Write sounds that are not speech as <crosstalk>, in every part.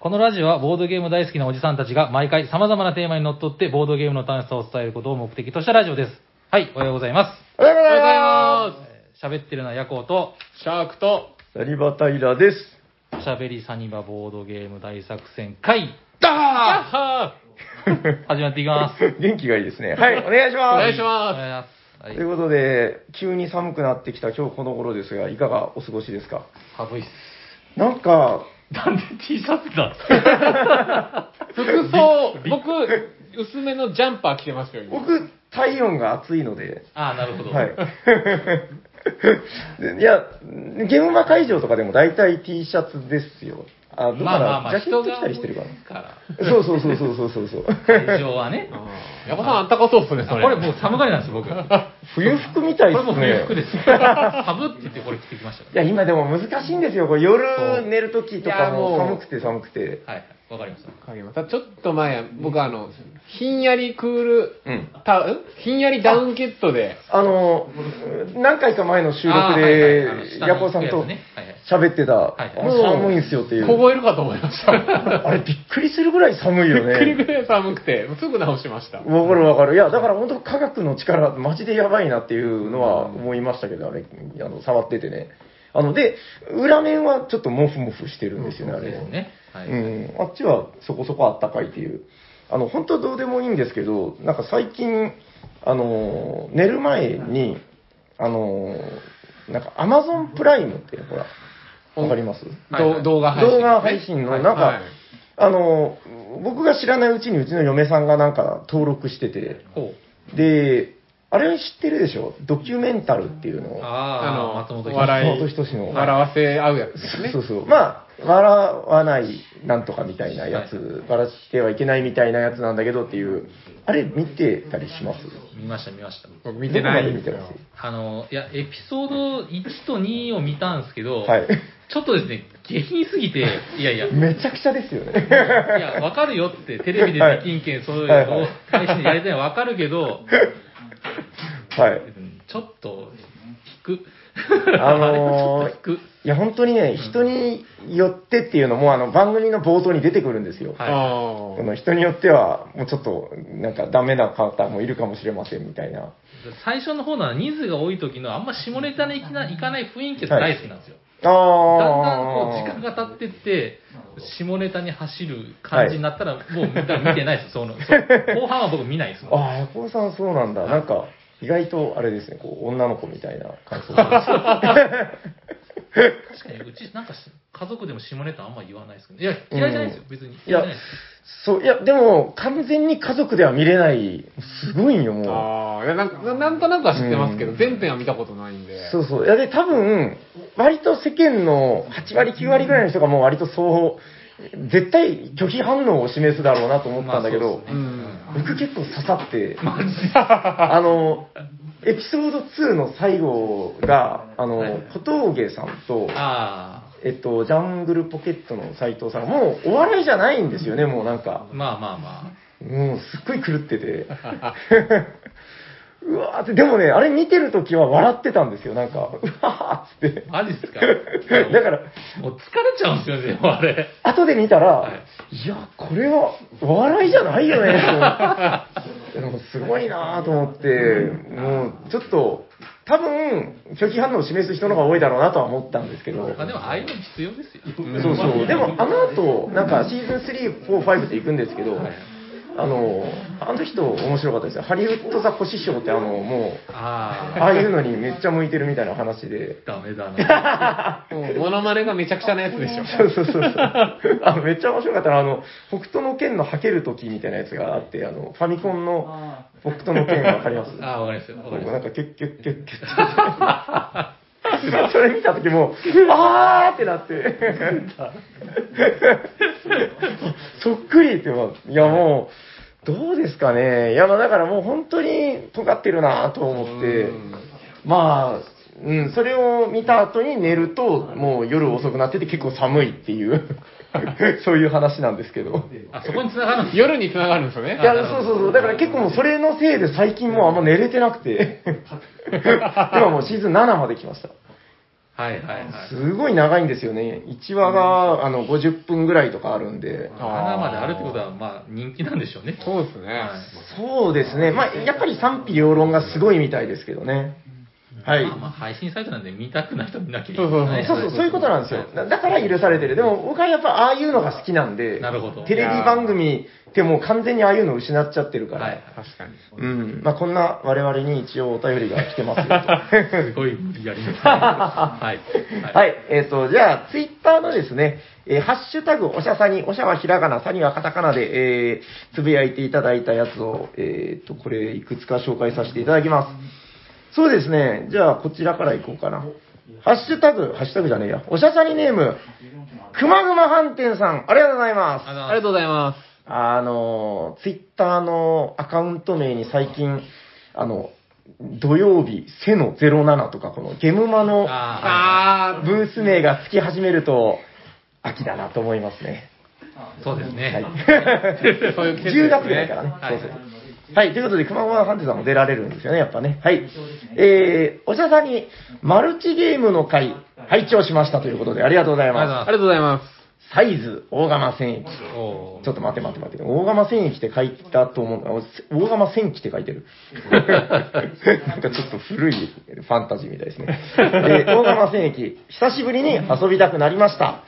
このラジオはボードゲーム大好きなおじさんたちが毎回様々なテーマにのっとってボードゲームの楽しさを伝えることを目的としたラジオです。はい、おはようございます。おはようございまえー喋ってるのはヤコウと、シャークと、す。サリバタイラです。喋りサニバボードゲーム大作戦会、ダは <laughs> 始まっていきます。元気がいいですね。はい、お願いします。お願いしおま願いします。はいということで、急に寒くなってきた今日この頃ですが、いかがお過ごしですか？寒いっす。なんか、なんで T シャツなんですかす。服装、僕、薄めのジャンパー着てますよ、今。僕、体温が暑いので、ああ、なるほど。はい。<laughs> でいや、ゲームマ会場とかでも大体 T シャツですよ。あ、どうかな、まあまあまあ、ジャケット着たりしてるか人がな。そうそうそうそうそうそうそう。会場はね。ヤコさんあったかそうっすね、それ。これもう寒がりなんですよ、僕。こ冬服みたいれもですね。冬服です。寒って言ってこれ着てきましたかいや、今でも難しいんですよ。これ夜寝るときとかも寒くて寒くて。ら。はい、わかりました。わかりますただちょっと前、僕あの、ひんやりクール、うん。たん？ひんやりダウンケットで、あの、何回か前の収録あーはいはいあので、下にヤコウさんと行くやつねはいはい喋ってた、いはいあの寒いんすよっていう。凍えるかと思いました。あれびっくりするぐらい寒いよびっくりね。ぐらい寒くて、もうすぐ直しました。わかるわかる。いや、だから本当科学の力、マジでやばいなっていうのは思いましたけど、あれ、あの、触っててね。あの、で、裏面はちょっとモフモフしてるんですよね、あれ。ですね。はい。うん、あっちはそこそこあったかいっていう。あの、本当どうでもいいんですけど、なんか最近、あの、寝る前に、あの、なんか Amazon プライムって、ほら、わかります？はいはい。ど動画配信、動画配信の、なんか、はい。あの、僕が知らないうちにうちの嫁さんがなんか登録してて。で、あれ知ってるでしょ？ドキュメンタルっていうのを。ああ、あの松本人志笑い。笑わせ合うやつですね。そうそう。まあ、笑わないなんとかみたいなやつ、笑ってはいけないみたいなやつなんだけどっていう、あれ見てたりします？見ました、見ました。僕見てない見てます？あの、いや、エピソード1と2を見たんですけど、はい。ちょっとですね、下品すぎて、いやいや、いめちゃくちゃですよね。や、わかるよって、テレビでできんけん、そういうはいはいのを配信でやりたいのはわかるけど、はい。ちょっと、引く。あのーあれちょっと引く。いや、本当にね、人によってっていうのも、あの、番組の冒頭に出てくるんですよ。はいの人によっては、もうちょっと、なんかダメな方もいるかもしれませんみたいな。最初の方のは人数が多い時のあんま下ネタに行かない行かない雰囲気が大好きなんですよ。ああ。だんだんこう時間が経ってって、下ネタに走る感じになったら、もう見た見てないです、その <laughs> 後半は僕見ないですもん。ああ、ヤコウさんそうなんだ。なんか、意外とあれですね、こう、女の子みたいな感想確かに、うちなんか家族でも下ネタあんま言わないですけど、いや、嫌いじゃないですよ、別に。いや。そう、いや、でも、完全に家族では見れない、すごいんよ、もう。ああ、いやなんかななんとなくは知ってますけど、うん全編は見たことないんで。そうそう。いや、で、多分、割と世間の8割、9割ぐらいの人がもう割とそう、絶対拒否反応を示すだろうなと思ったんだけど、まあねうん。僕結構刺さって、<laughs> あの、エピソード2の最後が、あの、はい小峠さんと、あえっと、ジャングルポケットの斉藤さんが、もうお笑いじゃないんですよね、もうなんかあ、。まあまあまもうすっごい狂ってて。<laughs> うわーって、でもね、あれ見てるときは笑ってたんですよ、なんか、うわーっつって。あ。マジっすか？<laughs> だから、もう疲れちゃうんですよね、あれ。後で見たら、はいい、や、これはお笑いじゃないよね、と。<laughs> でもすごいなーと思って、もうちょっと、多分、拒否反応を示す人の方が多いだろうなとは思ったんですけど、まあでも、ああいうの必要ですよ。そうそう。でも、あの後、なんかシーズン3、4、5って行くんですけど、はいあの、あの人面白かったですよ。ハリウッドザコシショウってあの、もう、あああいうのにめっちゃ向いてるみたいな話で。あ、ダメだな。<laughs> もう、モノマネがめちゃくちゃなやつでしょ。そうそうそうそう。あの、めっちゃ面白かったのは、あの、北斗の剣のはける時みたいなやつがあって、あの、ファミコンの北斗の剣わかります？ああ、わかりますよ。なんか、キュッキュッキュッキュッって。それ見た時も、<laughs> あーってなって。<laughs> そっくりって、いやもう、どうですかね。いや、まあだからもう本当に尖ってるなと思ってうん、まあ、うん、それを見た後に寝ると、もう夜遅くなってて結構寒いっていう、<laughs> そういう話なんですけど。あ、そこに繋がるんです夜に繋がるんですよねい。や、そうそうそう。だから結構もうそれのせいで最近もうあんま寝れてなくて。今もうシーズン7まで来ました。はいはいはい。すごい長いんですよね。1話が、あの、50分ぐらいとかあるんで。7まであるってことは、まあ、人気なんでしょうね。そうですね。はいそうですね。まあ、やっぱり賛否両論がすごいみたいですけどね。はい。まあまあ、配信サイトなんで見たくない人は見なきゃいけそうそうそうない。そうそう、そういうことなんですよ。だだから許されてる。でも僕はやっぱああいうのが好きなんで、なるほどテレビ番組ってもう完全にああいうのを失っちゃってるから、はい確かに。うん。まあこんな我々に一応お便りが来てますよと。<laughs> すごい無理やりますね。はい。はい。えっ、と、じゃあ、ツイッターのですね、えーハッシュタグ、おしゃさに、おしゃはひらがな、さにはカタカナで、えーつぶやいていただいたやつを、えっ、と、これ、いくつか紹介させていただきます。そうですね。じゃあ、こちらからいこうかな。ハッシュタグ、ハッシュタグじゃねえや。おしゃさにネーム、くまぐま飯店さん、ありがとうございます。あありがとうございます。あの、ツイッターのアカウント名に最近、あの、土曜日、背の07とか、このゲムマの、ああブース名がつき始めると、秋だなと思いますね。あ、そうですね。はい。そういう季節ですね <laughs> 10月ぐらいからね。はいそうそう。はい、ということで、熊本ハンテさんも出られるんですよね、やっぱね。はい。えー、おしゃさんに、マルチゲームの回、拝聴しましたということで、ありがとうございま。ありがとうございますサイズ、大釜戦役。ちょっと待って待って待って。大釜戦役って書いたと思う。あ大釜戦記って書いてる。<laughs> なんかちょっと古いファンタジーみたいですね。えー大釜戦役、久しぶりに遊びたくなりました。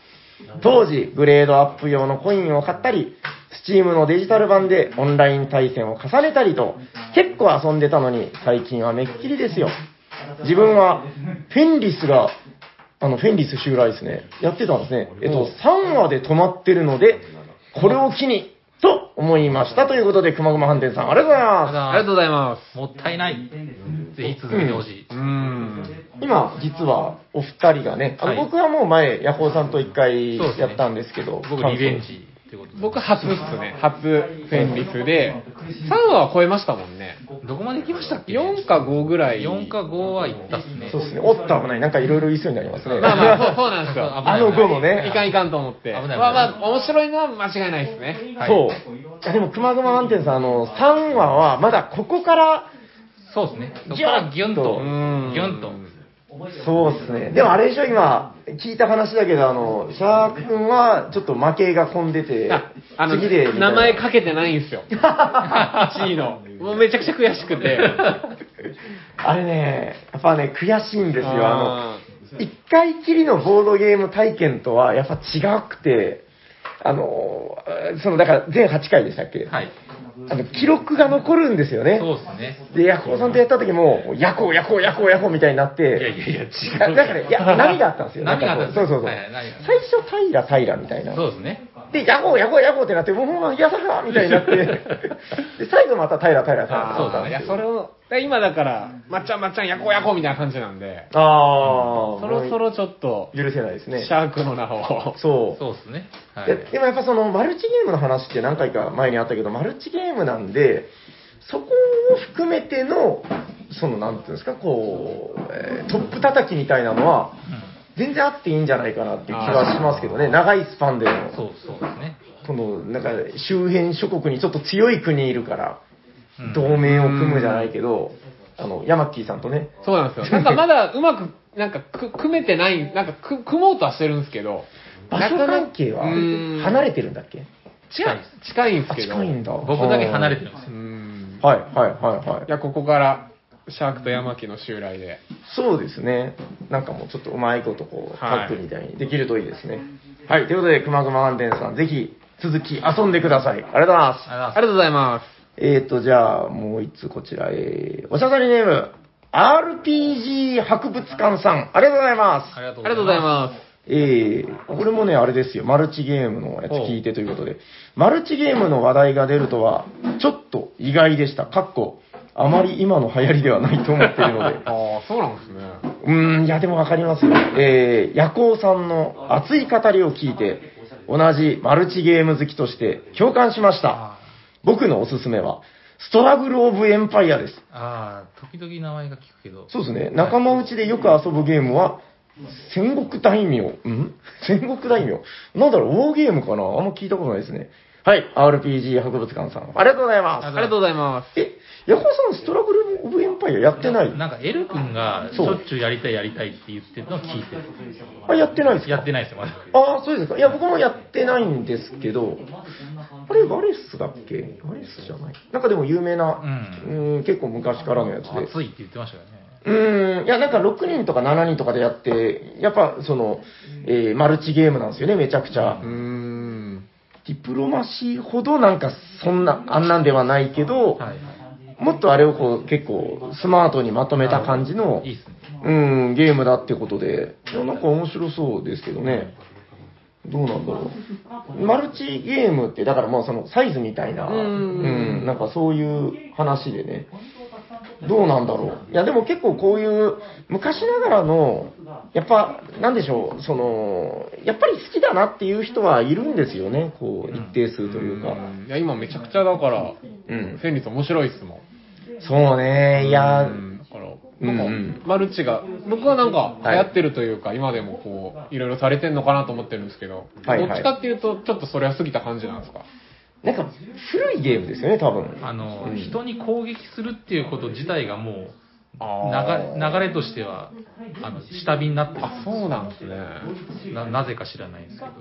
当時、グレードアップ用のコインを買ったり、スチームのデジタル版でオンライン対戦を重ねたりと、結構遊んでたのに、最近はめっきりですよ。自分は、フェンリスがあの、フェンリス襲来ですね。やってたんですね。えっと、3話で止まってるので、これを機に、と思いました。ということで、くまぐま飯店さん、ありがとうございます。ありがとうございます。もったいない。ぜひ続けてほしい。うーん。今、実は、お二人がね、あの、はい僕はもう前、ヤホーさんと一回やったんですけど、僕、リベンジってことで僕初っすね。初フェンリスで、3話は超えましたもんね。どこまで行きましたっけ？4か5ぐらい。4か5は行ったっすね。そうですね。おっと危ない。なんかいろいろ言いそうになりますね。まあまあ、そうそうなんですよ。<laughs> あの5のね。いかんいかんと思って。危ないまあまあ、面白いのは間違いないですね。はいそう。いや、でも、くまぐま飯店さん、あの、3話は、まだここから、そうですね。そこからギュンと、うーんギュンと。そうですね。でもあれでしょ、今、聞いた話だけど、あの、シャーク君は、ちょっと負けが込んでてあ、あの、名前かけてないんですよ。<laughs> 1位の。もうめちゃくちゃ悔しくて。あれね、やっぱね、悔しいんですよ。ああの、一回きりのボードゲーム体験とは、やっぱ違くて、あの、その、だから、全8回でしたっけ？はい。あの、記録が残るんですよね。そうですね。で、ヤコウさんとやった時も、ヤコウ、ヤコウ、ヤコウ、ヤコウみたいになっいやいて、やいや、違う。だだから、いや、波があったんですよ。波があったんですそうそうそう。はいはい波が最初、平、平みたいな。そうですね。で、ヤゴー、ヤゴー、ヤゴーってなって、もうほんま、やさかみたいになって、<laughs> で、最後また平、平、平そうだね。いや、それを、だ今だから、まっちゃんまっちゃん、やこうやこうみたいな感じなんで、ああ、そろそろちょっと、許せないですね。シャークの名を。そう。そうですね。はい。ででもやっぱそのマルチゲームの話って何回か前にあったけど、マルチゲームなんで、そこを含めての、そのなんていうんですか、こう、えートップ叩きみたいなのは、全然あっていいんじゃないかなっていう気はしますけどね、長いスパンでの、そうそうですね。この、なんか周辺諸国にちょっと強い国いるから、うん同盟を組むじゃないけど、あの、ヤマッキーさんとね、そうなんですよ。なんかまだうまく、なんかく組めてない、なんかく組もうとはしてるんですけど、場所関係は離れてるんだっけ？近い近いんですけど、近いんだ。僕だけ離れてるんですうよ。ん。はい、はい、はい、はいい。や、ここから、シャークとヤマキの襲来で。そうですね。なんかもうちょっとうまいことこう、タはいッグみたいにできるといいですね。はい、ということで、くまぐま飯店さん、ぜひ続き遊んでください。ありがとうございます。あありがとうございます。えーと、じゃあ、もう一つこちら、えー、おしゃさりネーム、RPG 博物館さん、ありがとうございます。ありがとうありがとうございます。えー、これもね、あれですよ、マルチゲームのやつ聞いてということで、マルチゲームの話題が出るとは、ちょっと意外でした。かっこ、あまり今の流行りではないと思っているので、<laughs> ああ、そうなんですね。うーん、いや、でもわかりますよ。えー、ヤコウさんの熱い語りを聞いて、同じマルチゲーム好きとして共感しました。あ僕のおすすめは、ストラグル・オブ・エンパイアです。あー、時々名前が聞くけど。そうですね。仲間内でよく遊ぶゲームは、戦国大名。ん？戦国大名？なんだろう、ウォーゲームかな？あんま聞いたことないですね。はい、RPG 博物館さん。ありがとうございます。ありがとうございます。え、ヤコさん、ストラグルオブエンパイアやってない？なんか、エル君がしょっちゅうやりたいやりたいって言ってるのを聞いてる。あ、やってないですか？やってないですよ、まだ。ああ、そうですか。いや、僕もやってないんですけど、あれ、バレスだっけ？バレスじゃないなんかでも有名な、ううん、結構昔からのやつで。熱いって言ってましたよね。うーん、いや、なんか6人とか7人とかでやって、やっぱその、えーマルチゲームなんですよね、めちゃくちゃ。うーん。ディプロマシーほどなんかそんな、あんなんではないけど、はい。もっとあれをこう結構スマートにまとめた感じの。うん、ゲームだってことで、なんか面白そうですけどね。どうなんだろう。マルチゲームって、だからもうそのサイズみたいな、うんうん、なんかそういう話でね。どうなんだろう。いや、でも結構こういう昔ながらの、やっぱ、なんでしょう、その、やっぱり好きだなっていう人はいるんですよね、こう、一定数というか。いや、今めちゃくちゃだから、うん。戦率面白いっすもん。そうね、いや、うん。だから、うんなん。か、マルチが、僕はなんか流行ってるというか、今でもこう、いろいろされてんのかなと思ってるんですけど、はいはい。どっちかっていうと、ちょっとそれは過ぎた感じなんですか？なんか古いゲームですよね、多分。あの、うん人に攻撃するっていうこと自体がもう、あ流れ流れとしては、あの、下火になってる。あ、そうなんですね。ななぜか知らないんですけど。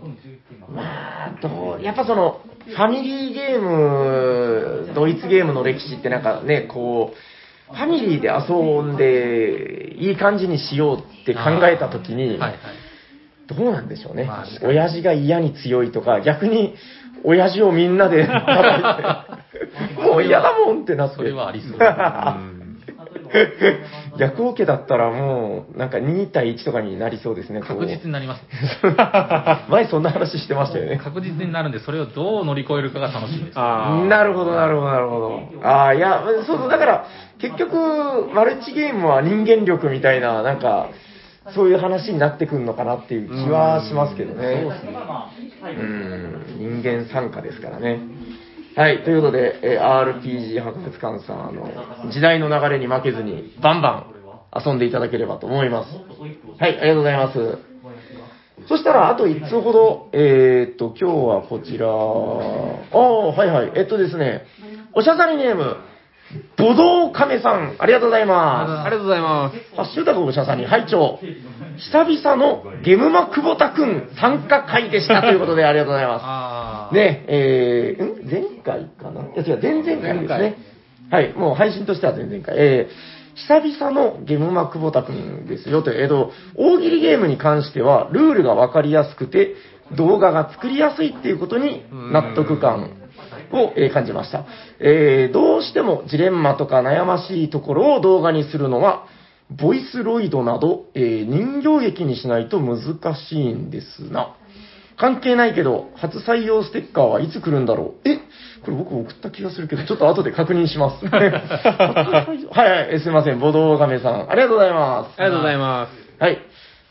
まあ、どうやっぱその、ファミリーゲーム、ドイツゲームの歴史ってなんかね、こう、ファミリーで遊んで、いい感じにしようって考えたときに、はいはい。どうなんでしょうねまあ。親父が嫌に強いとか、逆に、親父をみんなで <laughs> 叩いて、もう嫌だもんってなって。それはありそう。うん逆オケだったらもう、なんか2対1とかになりそうですね、確実になります。<laughs> 前そんな話してましたよね。確実になるんで、それをどう乗り越えるかが楽しいです。なるほど、なるほど、なるほど。ああ、いや、そうそう、だから、結局、マルチゲームは人間力みたいな、なんか、そういう話になってくるのかなっていう気はしますけどね。うん、人間参加ですからね。はい、ということで、えー RPG 博物館さん、あの、時代の流れに負けずに、バンバン遊んでいただければと思います。はい、ありがとうございます。そしたら、あと1通ほど、えーっと、今日はこちら、ああ、はいはい、えっとですね、おしゃさりネーム、ボドウカメさん、ありがとうございまありがとうございます。す。ハッシュタグおしゃさに、拝聴久々のゲムマ久保田くん参加会でしたということで、ありがとうございます。ああ。ね、えー、ん？前回かな？いや違う、前々回ですね。はい、もう配信としては前々回。えー、久々のゲムマ久保田くんですよとえっ、と、大喜利ゲームに関しては、ルールがわかりやすくて、動画が作りやすいっていうことに納得感を、えー感じました。えー、どうしてもジレンマとか悩ましいところを動画にするのは、ボイスロイドなど、えー人形劇にしないと難しいんですな。関係ないけど、初採用ステッカーはいつ来るんだろうえこれ僕送った気がするけど、ちょっと後で確認します。初採用はいはい、えすいません、ボドウガメさん。ありがとうございます。ありがとうございます。はい。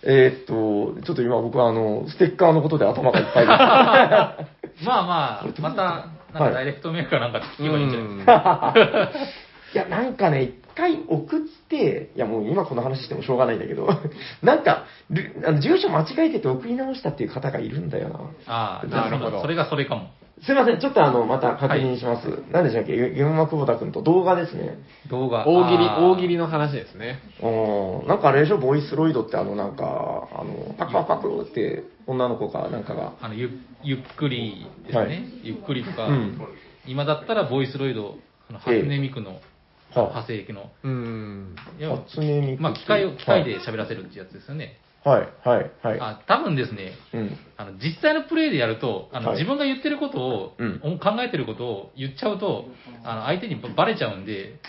えーっと、ちょっと今僕はあの、ステッカーのことで頭がいっぱいです。<laughs> まあまあ、また、なんはいかダイレクトメールかなんかで聞けばいいんじゃないですか。<laughs> いや、なんかね、一回送って、いやもう今この話してもしょうがないんだけど、<laughs> なんか、ルあの住所間違えてて送り直したっていう方がいるんだよな。ああなるほどそれがそれかも。すいません、ちょっとあの、また確認します。何でしたっけ？ゲゲムマ久保田君と動画ですね。動画。大喜利、あー。大喜利の話ですね。うん、なんかあれでしょ、ボイスロイドってあの、なんか、あの、パクパクパクって女の子かなんかが、あのゆゆっくりですね、はい。ゆっくりとか、うん。今だったらボイスロイド、あのええ初音ミクの、は派生機の、うん。いや初音ミクまあ、機械を機械で喋らせるってやつですよね。はい、はい、はい。あ多分ですね、うん。あの実際のプレイでやるとあの、はい自分が言ってることを、うん考えてることを言っちゃうと、あの相手にバレちゃうんで、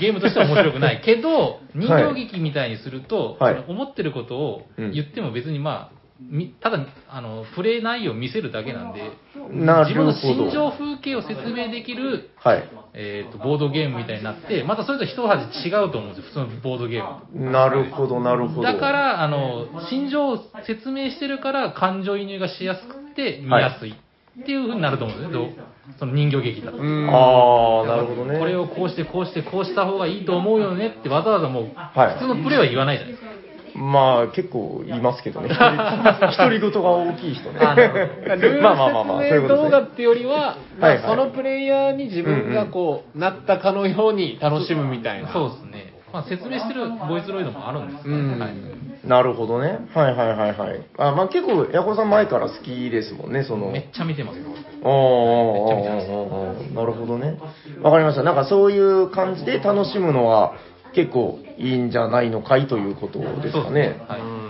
ゲームとしては面白くない。けど、人形劇みたいにすると、はい思ってることをうん言っても別にまあ、みただあの、プレイ内容を見せるだけなんで、自分の心情風景を説明できる、はい。えー、とボードゲームみたいになって、またそれと一味違うと思うんですよ、普通のボードゲームと。なるほど、なるほど。だか、ら、あの、心情を説明してるから、感情移入がしやすくて、見やすいっていう風になると思うんですよ、その人形劇だと。うん。ああ、なるほどね。これをこうして、こうして、こうした方がいいと思うよねって、わざわざもう、はい普通のプレイは言わないじゃないですか。まあ、結構いますけどね。独り言が大きい人ね。あルールまあまあまあまあ、そういう説明ことですね。動画ってよりは、まあはいはいそのプレイヤーに自分がこう、なったかのように楽しむみたいな。そうですね。まあ、説明してるボイスロイドもあるんですけどうんはい。なるほどね。はいはいはいはい。あまあ結構、ヤコさん前から好きですもんね、その。めっちゃ見てます。ああ、なるほどね。わかりました。なんかそういう感じで楽しむのは結構いいんじゃないのかいということですかね。はい。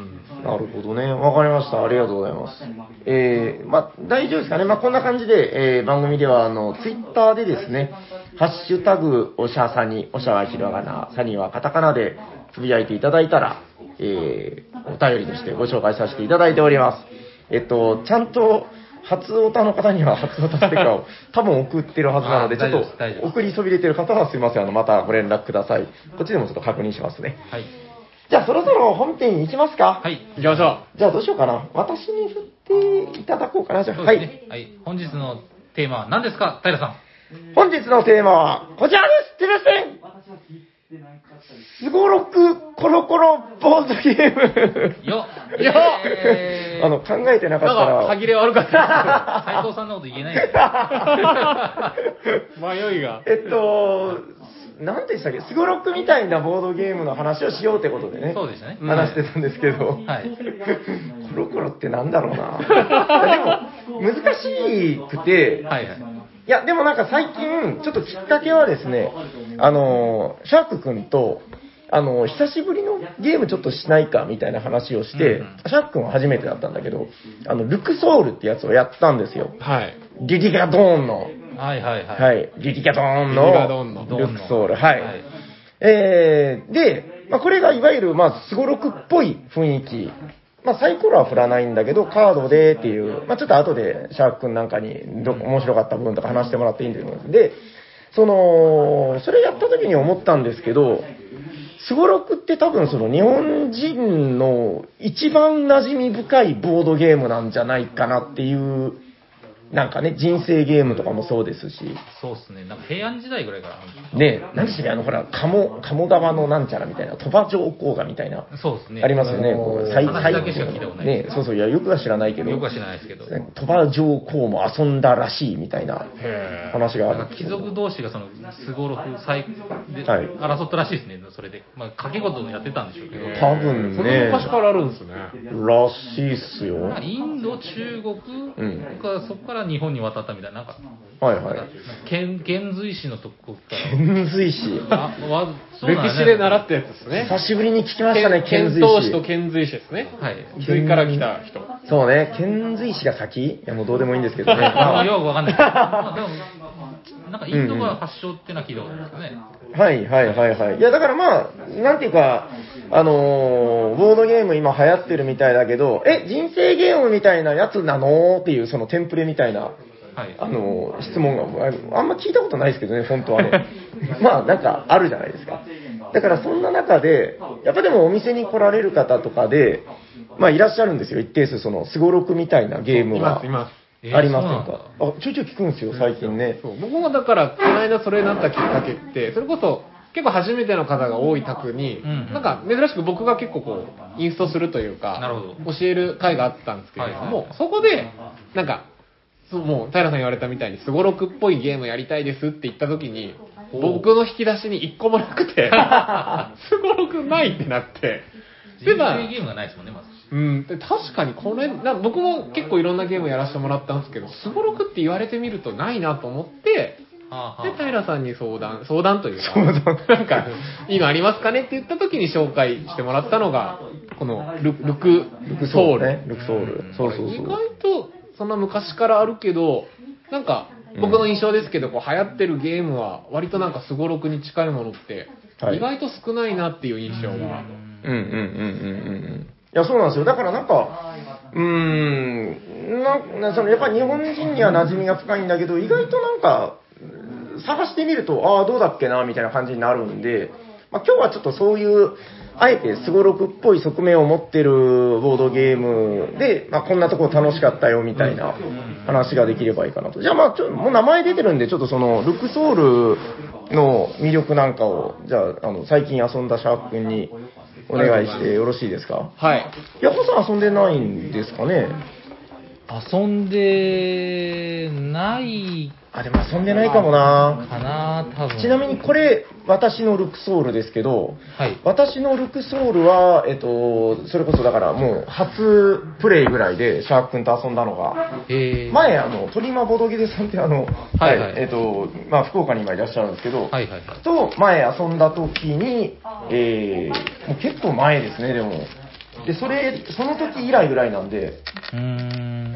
なるほどね。わかりました。ありがとうございます。えー、まあ、大丈夫ですかね。まあ、こんな感じで、えー、番組では、あの、ツイッターでですね、ハッシュタグ、おしゃさに、おしゃはひらがな、さにはカタカナでつぶやいていただいたら、えー、お便りとしてご紹介させていただいております。えっと、ちゃんと、初オタの方には初オタステッカーを多分送ってるはずなので、あちょっと送りそびれてる方はすいません。あの、またご連絡ください。こっちでもちょっと確認しますね。はい。じゃあ、そろそろ本編行きますか。はい。行きましょじゃあどうしようかな。私に振っていただこうかな。じゃあ、はい。はい。本日のテーマは何ですか？平さん。本日のテーマはこちらですすいませんすごろくコロコロボードゲームよっよっえーあの、考えてなう。かったなんか、歯ら、切れ悪かった。斉藤さんのこと言えない <laughs> 迷いが。えっと、何でしたっけ？すごろくみたいなボードゲームの話をしようってことでね。そうでしたね話してたんですけど。はい。コロコロってなんだろうな。<laughs> でも、難しくて、はいはい。いや、でもなんか最近、ちょっときっかけはですね、あの、シャーク君と、あの、久しぶりのゲームちょっとしないかみたいな話をして、うんうんシャーク君は初めてだったんだけど、あの、ルクソールってやつをやったんですよ。はい。リリガドーンの、はいはいはい。はい、リリガドーンリリガドーンののルクソール、はい。はいえー、で、まあ、これがいわゆる、まあ、すごろくっぽい雰囲気。まあ、サイコロは振らないんだけど、カードでっていう、まあ、ちょっと後でシャーク君なんかにど面白かった部分とか話してもらっていいんですで、その、それやった時に思ったんですけど、すごろくって多分その日本人の一番馴染み深いボードゲームなんじゃないかなっていう、なんかね、人生ゲームとかもそうですし、そうっすね。なんか平安時代ぐらいから。ねえ、何でしたっけ、あの、ほら、鴨、鴨川のなんちゃらみたいな、鳥羽上皇がみたいな、そうですね。ありますよね、こう最話だけしか聞いたことないねえそうそう、いや、よくは知らないけど、よくは知らないですけど。鳥羽上皇も遊んだらしいみたいな話があるなんか貴族同士がその、すごろく、最で、はい争ったらしいですね、それで。まあ、掛け事をやってたんでしょうけど。多分ね、昔からあるんですね。らしいっすよ。インド、中国うんが、そこから日本に渡ったみたいな、なんか、はいはい。遣遣隋使のとこから。遣隋使。あわそうなんだね歴史で習ったやつですね。久しぶりに聞きましたね、遣隋遣唐使と使。遣隋使ですね。はい。隋から来た人。そうね、遣隋使が先？いや、もうどうでもいいんですけどね。<laughs> まあ、まよくわかんない。<laughs> まあ、でも、なんかインドが発祥っていうのは聞いたことあるんですよね。あはいはいはいはい。いや、だからまあ、なんていうか、あのーボードゲーム今流行ってるみたいだけど、え、人生ゲームみたいなやつなのっていう、そのテンプレみたいな、はい。あのー質問が、ああんま聞いたことないですけどね、本当はね。<laughs> まあ、なんかあるじゃないですか。だからそんな中で、やっぱでもお店に来られる方とかで、まあいらっしゃるんですよ、一定数、その、すごろくみたいなゲームはいます、い。ます。えーありませんか？あ、ちょいちょい聞くんですよ、最近ね。そう。僕もだから、この間それになったきっかけって、それこそ、結構初めての方が多い宅に、うんなんか珍しく僕が結構こう、インストするというか、なるほど。教える会があったんですけれども、はいはい。はいそこで、なんか、そうもう平さん言われたみたいに、すごろくっぽいゲームやりたいですって言った時に、お僕の引き出しに一個もなくて、<laughs> すごろくないってなって、人で、まあ生ゲームがないですもんね。うん、で確かにこれな僕も結構いろんなゲームやらせてもらったんですけどすごろくって言われてみるとないなと思ってで平さんに相談相談というかなんかいいのありますかねって言った時に紹介してもらったのがこのルルクルクソール、ルクソール。そうそう意そう。外とそんな昔からあるけどなんか僕の印象ですけど、こう流行ってるゲームは割となんかすごろくに近いものってはい。意外と少ないなっていう印象が、うんうんうんうんうん。いや、そうなんですよ。だからなんか、うーん、ななそのやっぱ日本人には馴染みが深いんだけど、意外となんか、探してみると、ああ、どうだっけな、みたいな感じになるんで、まあ、今日はちょっとそういう、あえてすごろくっぽい側面を持ってるボードゲームで、まあ、こんなとこ楽しかったよみたいな話ができればいいかなと。じゃあまあ、ちょもう名前出てるんで、ちょっとその、ルクソールの魅力なんかを、じゃあ、あの、最近遊んだシャーク君にお願いしてよろしいですか？はい。ヤホさん遊んでないんですかね？遊んでないあ、でも遊んでないかもなかな、多分。ちなみにこれ、私のルクソールですけど、はい。私のルクソールは、えっと、それこそだからもう初プレイぐらいでシャーク君と遊んだのが、えー、前、あの、鳥間ボドゲデさんってあの、はいはいえっと、まあ、福岡に今いらっしゃるんですけど、はいはいはい。と前遊んだ時に、えー、もう結構前ですね、でも。で、それ、その時以来ぐらいなんで、うーん。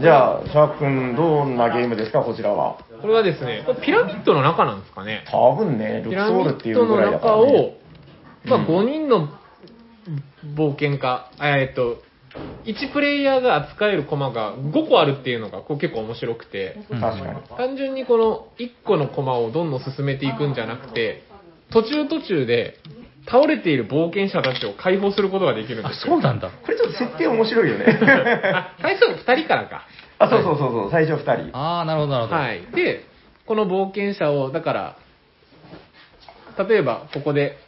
じゃあ、シャーク君、どんなゲームですか、こちらは。これはですね、ピラミッドの中なんですかね。多分ね、ルクピラミソールっていッドのうぐらいだか中ら、ね。を、まあ、うん5人の冒険家、えーっと、1プレイヤーが扱えるコマが5個あるっていうのがこう結構面白くて、うん確かに。単純にこの1個のコマをどんどん進めていくんじゃなくて、途中途中で倒れている冒険者たちを解放することができるんあで、すよ。そうなんだ。これちょっと設定面白いよね。あ <laughs> 最初2人からか。あ、そうそうそうそう、最初二人。ああ、なるほどなるほど。はい。で、この冒険者を、だから、例えばここで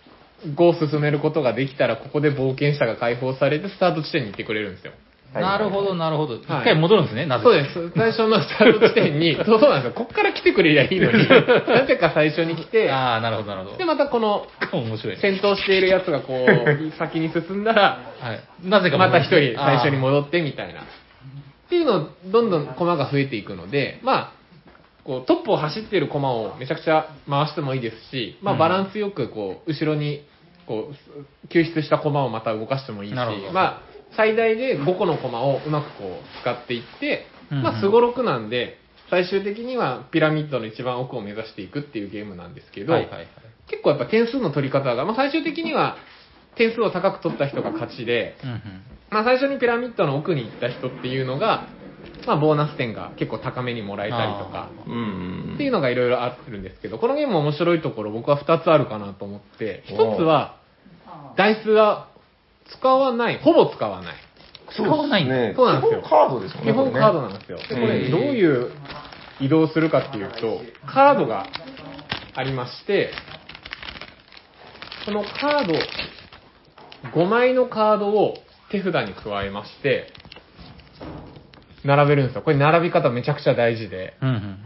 5を進めることができたら、ここで冒険者が解放されて、スタート地点に行ってくれるんですよ。はいなるほど、なるほど。一はい回戻るんですね、なぜかそうです。最初のスタート地点に、<laughs> そうなんですよ。こっから来てくれりゃいいのに、<laughs> なぜか最初に来て、ああ、なるほど、なるほど。で、またこの、面白い。戦闘しているやつがこう、<laughs> 先に進んだら、はい。なぜかまた一人最初にも。戻ってみたいな。っていうの、どんどん駒が増えていくので、まあ、こうトップを走っている駒をめちゃくちゃ回してもいいですし、まあ、うんバランスよくこう後ろにこう救出した駒をまた動かしてもいいし、まあ、最大で5個の駒をうまくこう使っていって、まあ、すごろくなんで、最終的にはピラミッドの一番奥を目指していくっていうゲームなんですけど、はいはいはい。結構やっぱ点数の取り方が、まあ、最終的には点数を高く取った人が勝ちで、うんうん。まあ、最初にピラミッドの奥に行った人っていうのが、まあ、ボーナス点が結構高めにもらえたりとか、うんっていうのがいろいろあるんですけど、このゲーム面白いところ僕は2つあるかなと思って、1つは、ダイスは使わない、ほぼ使わない。使わないんだね。そうなんですよ基本カードですもんね。基本カードなんですよ。で、これうんどういう移動するかっていうと、カードがありまして、このカード、5枚のカードを手札に加えまして、並べるんですよ。これ並び方めちゃくちゃ大事で、うんうん。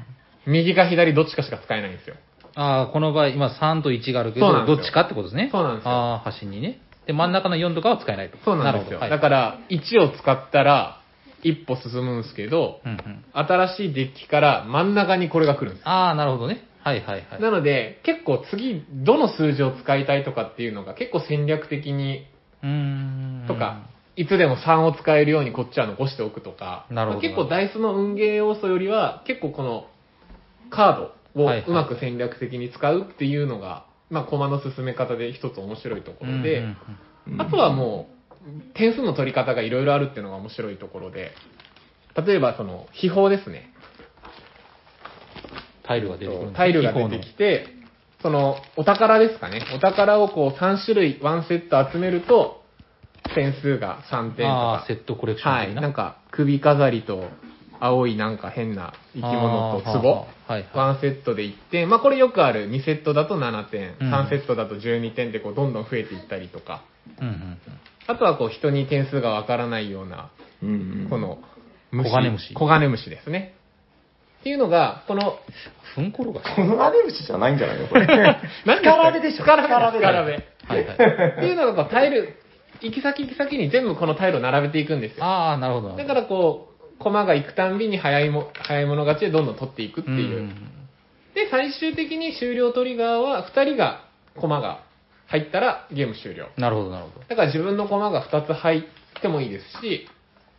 右か左どっちかしか使えないんですよ。ああ、この場合、今3と1があるけど、そうなんですよどっちかってことですね。そうなんですよああ、端にね。で、真ん中の4とかは使えないと。そうなんですよ。るほどだから、1を使ったら、一歩進むんですけど、うんうん。新しいデッキから真ん中にこれが来るんですよああ、なるほどね。はいはいはい。なので、結構次、どの数字を使いたいとかっていうのが結構戦略的に、うーん。とか、いつでも3を使えるようにこっちは残しておくとか、なるほどまあ結構ダイスの運ゲー要素よりは、結構このカードをはいはいうまく戦略的に使うっていうのが、まあ、駒の進め方で一つ面白いところで、うんうんうんあとはもう、点数の取り方がいろいろあるっていうのが面白いところで、例えばその、秘宝ですね。タイルが出てタイルが出てきて、その、お宝ですかね。お宝をこう3種類、ワンセット集めると、点数が3点とかああ、。セットコレクションはい。なんか、首飾りと、青いなんか変な生き物と壺。はいはいワンセットで1点。まあこれよくある2セットだと7点、うん3セットだと12点でこうどんどん増えていったりとか。うんうんうん。あとはこう人に点数がわからないような、うんうんこの黄金虫黄金虫ですね。っていうのが、この、ふんころが。このアデムシじゃないんじゃないのこれ。何スカラベでしょスカラベラベ。はいはい。っていうのがこうタイル、行き先行き先に全部このタイルを並べていくんですよ。ああ、なるほど。だからこう、駒が行くたんびに早いも、早い者勝ちでどんどん取っていくってうんいう。で、最終的に終了トリガーは2人が駒が入ったらゲーム終了。なるほど、なるほど。だから自分の駒が2つ入ってもいいですし、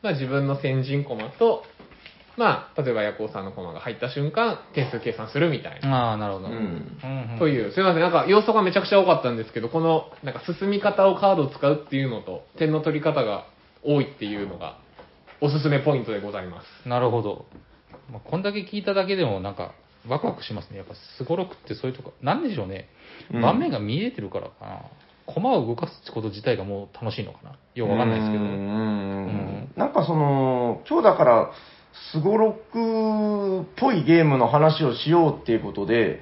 まあ自分の先人駒と、まあ、例えばヤコウさんの駒が入った瞬間、点数計算するみたいな。ああ、なるほど。うんうんうんという、すいません、なんか要素がめちゃくちゃ多かったんですけど、この、なんか進み方をカードを使うっていうのと、点の取り方が多いっていうのが、おすすめポイントでございます。なるほど。まあ、こんだけ聞いただけでも、なんか、ワクワクしますね。やっぱ、すごろくってそういうとこ、なんでしょうね。うん盤面が見えてるからかな。駒を動かすってこと自体がもう楽しいのかな。よくわかんないですけど。うんんなんかその、今日だから、すごろくっぽいゲームの話をしようっていうことで、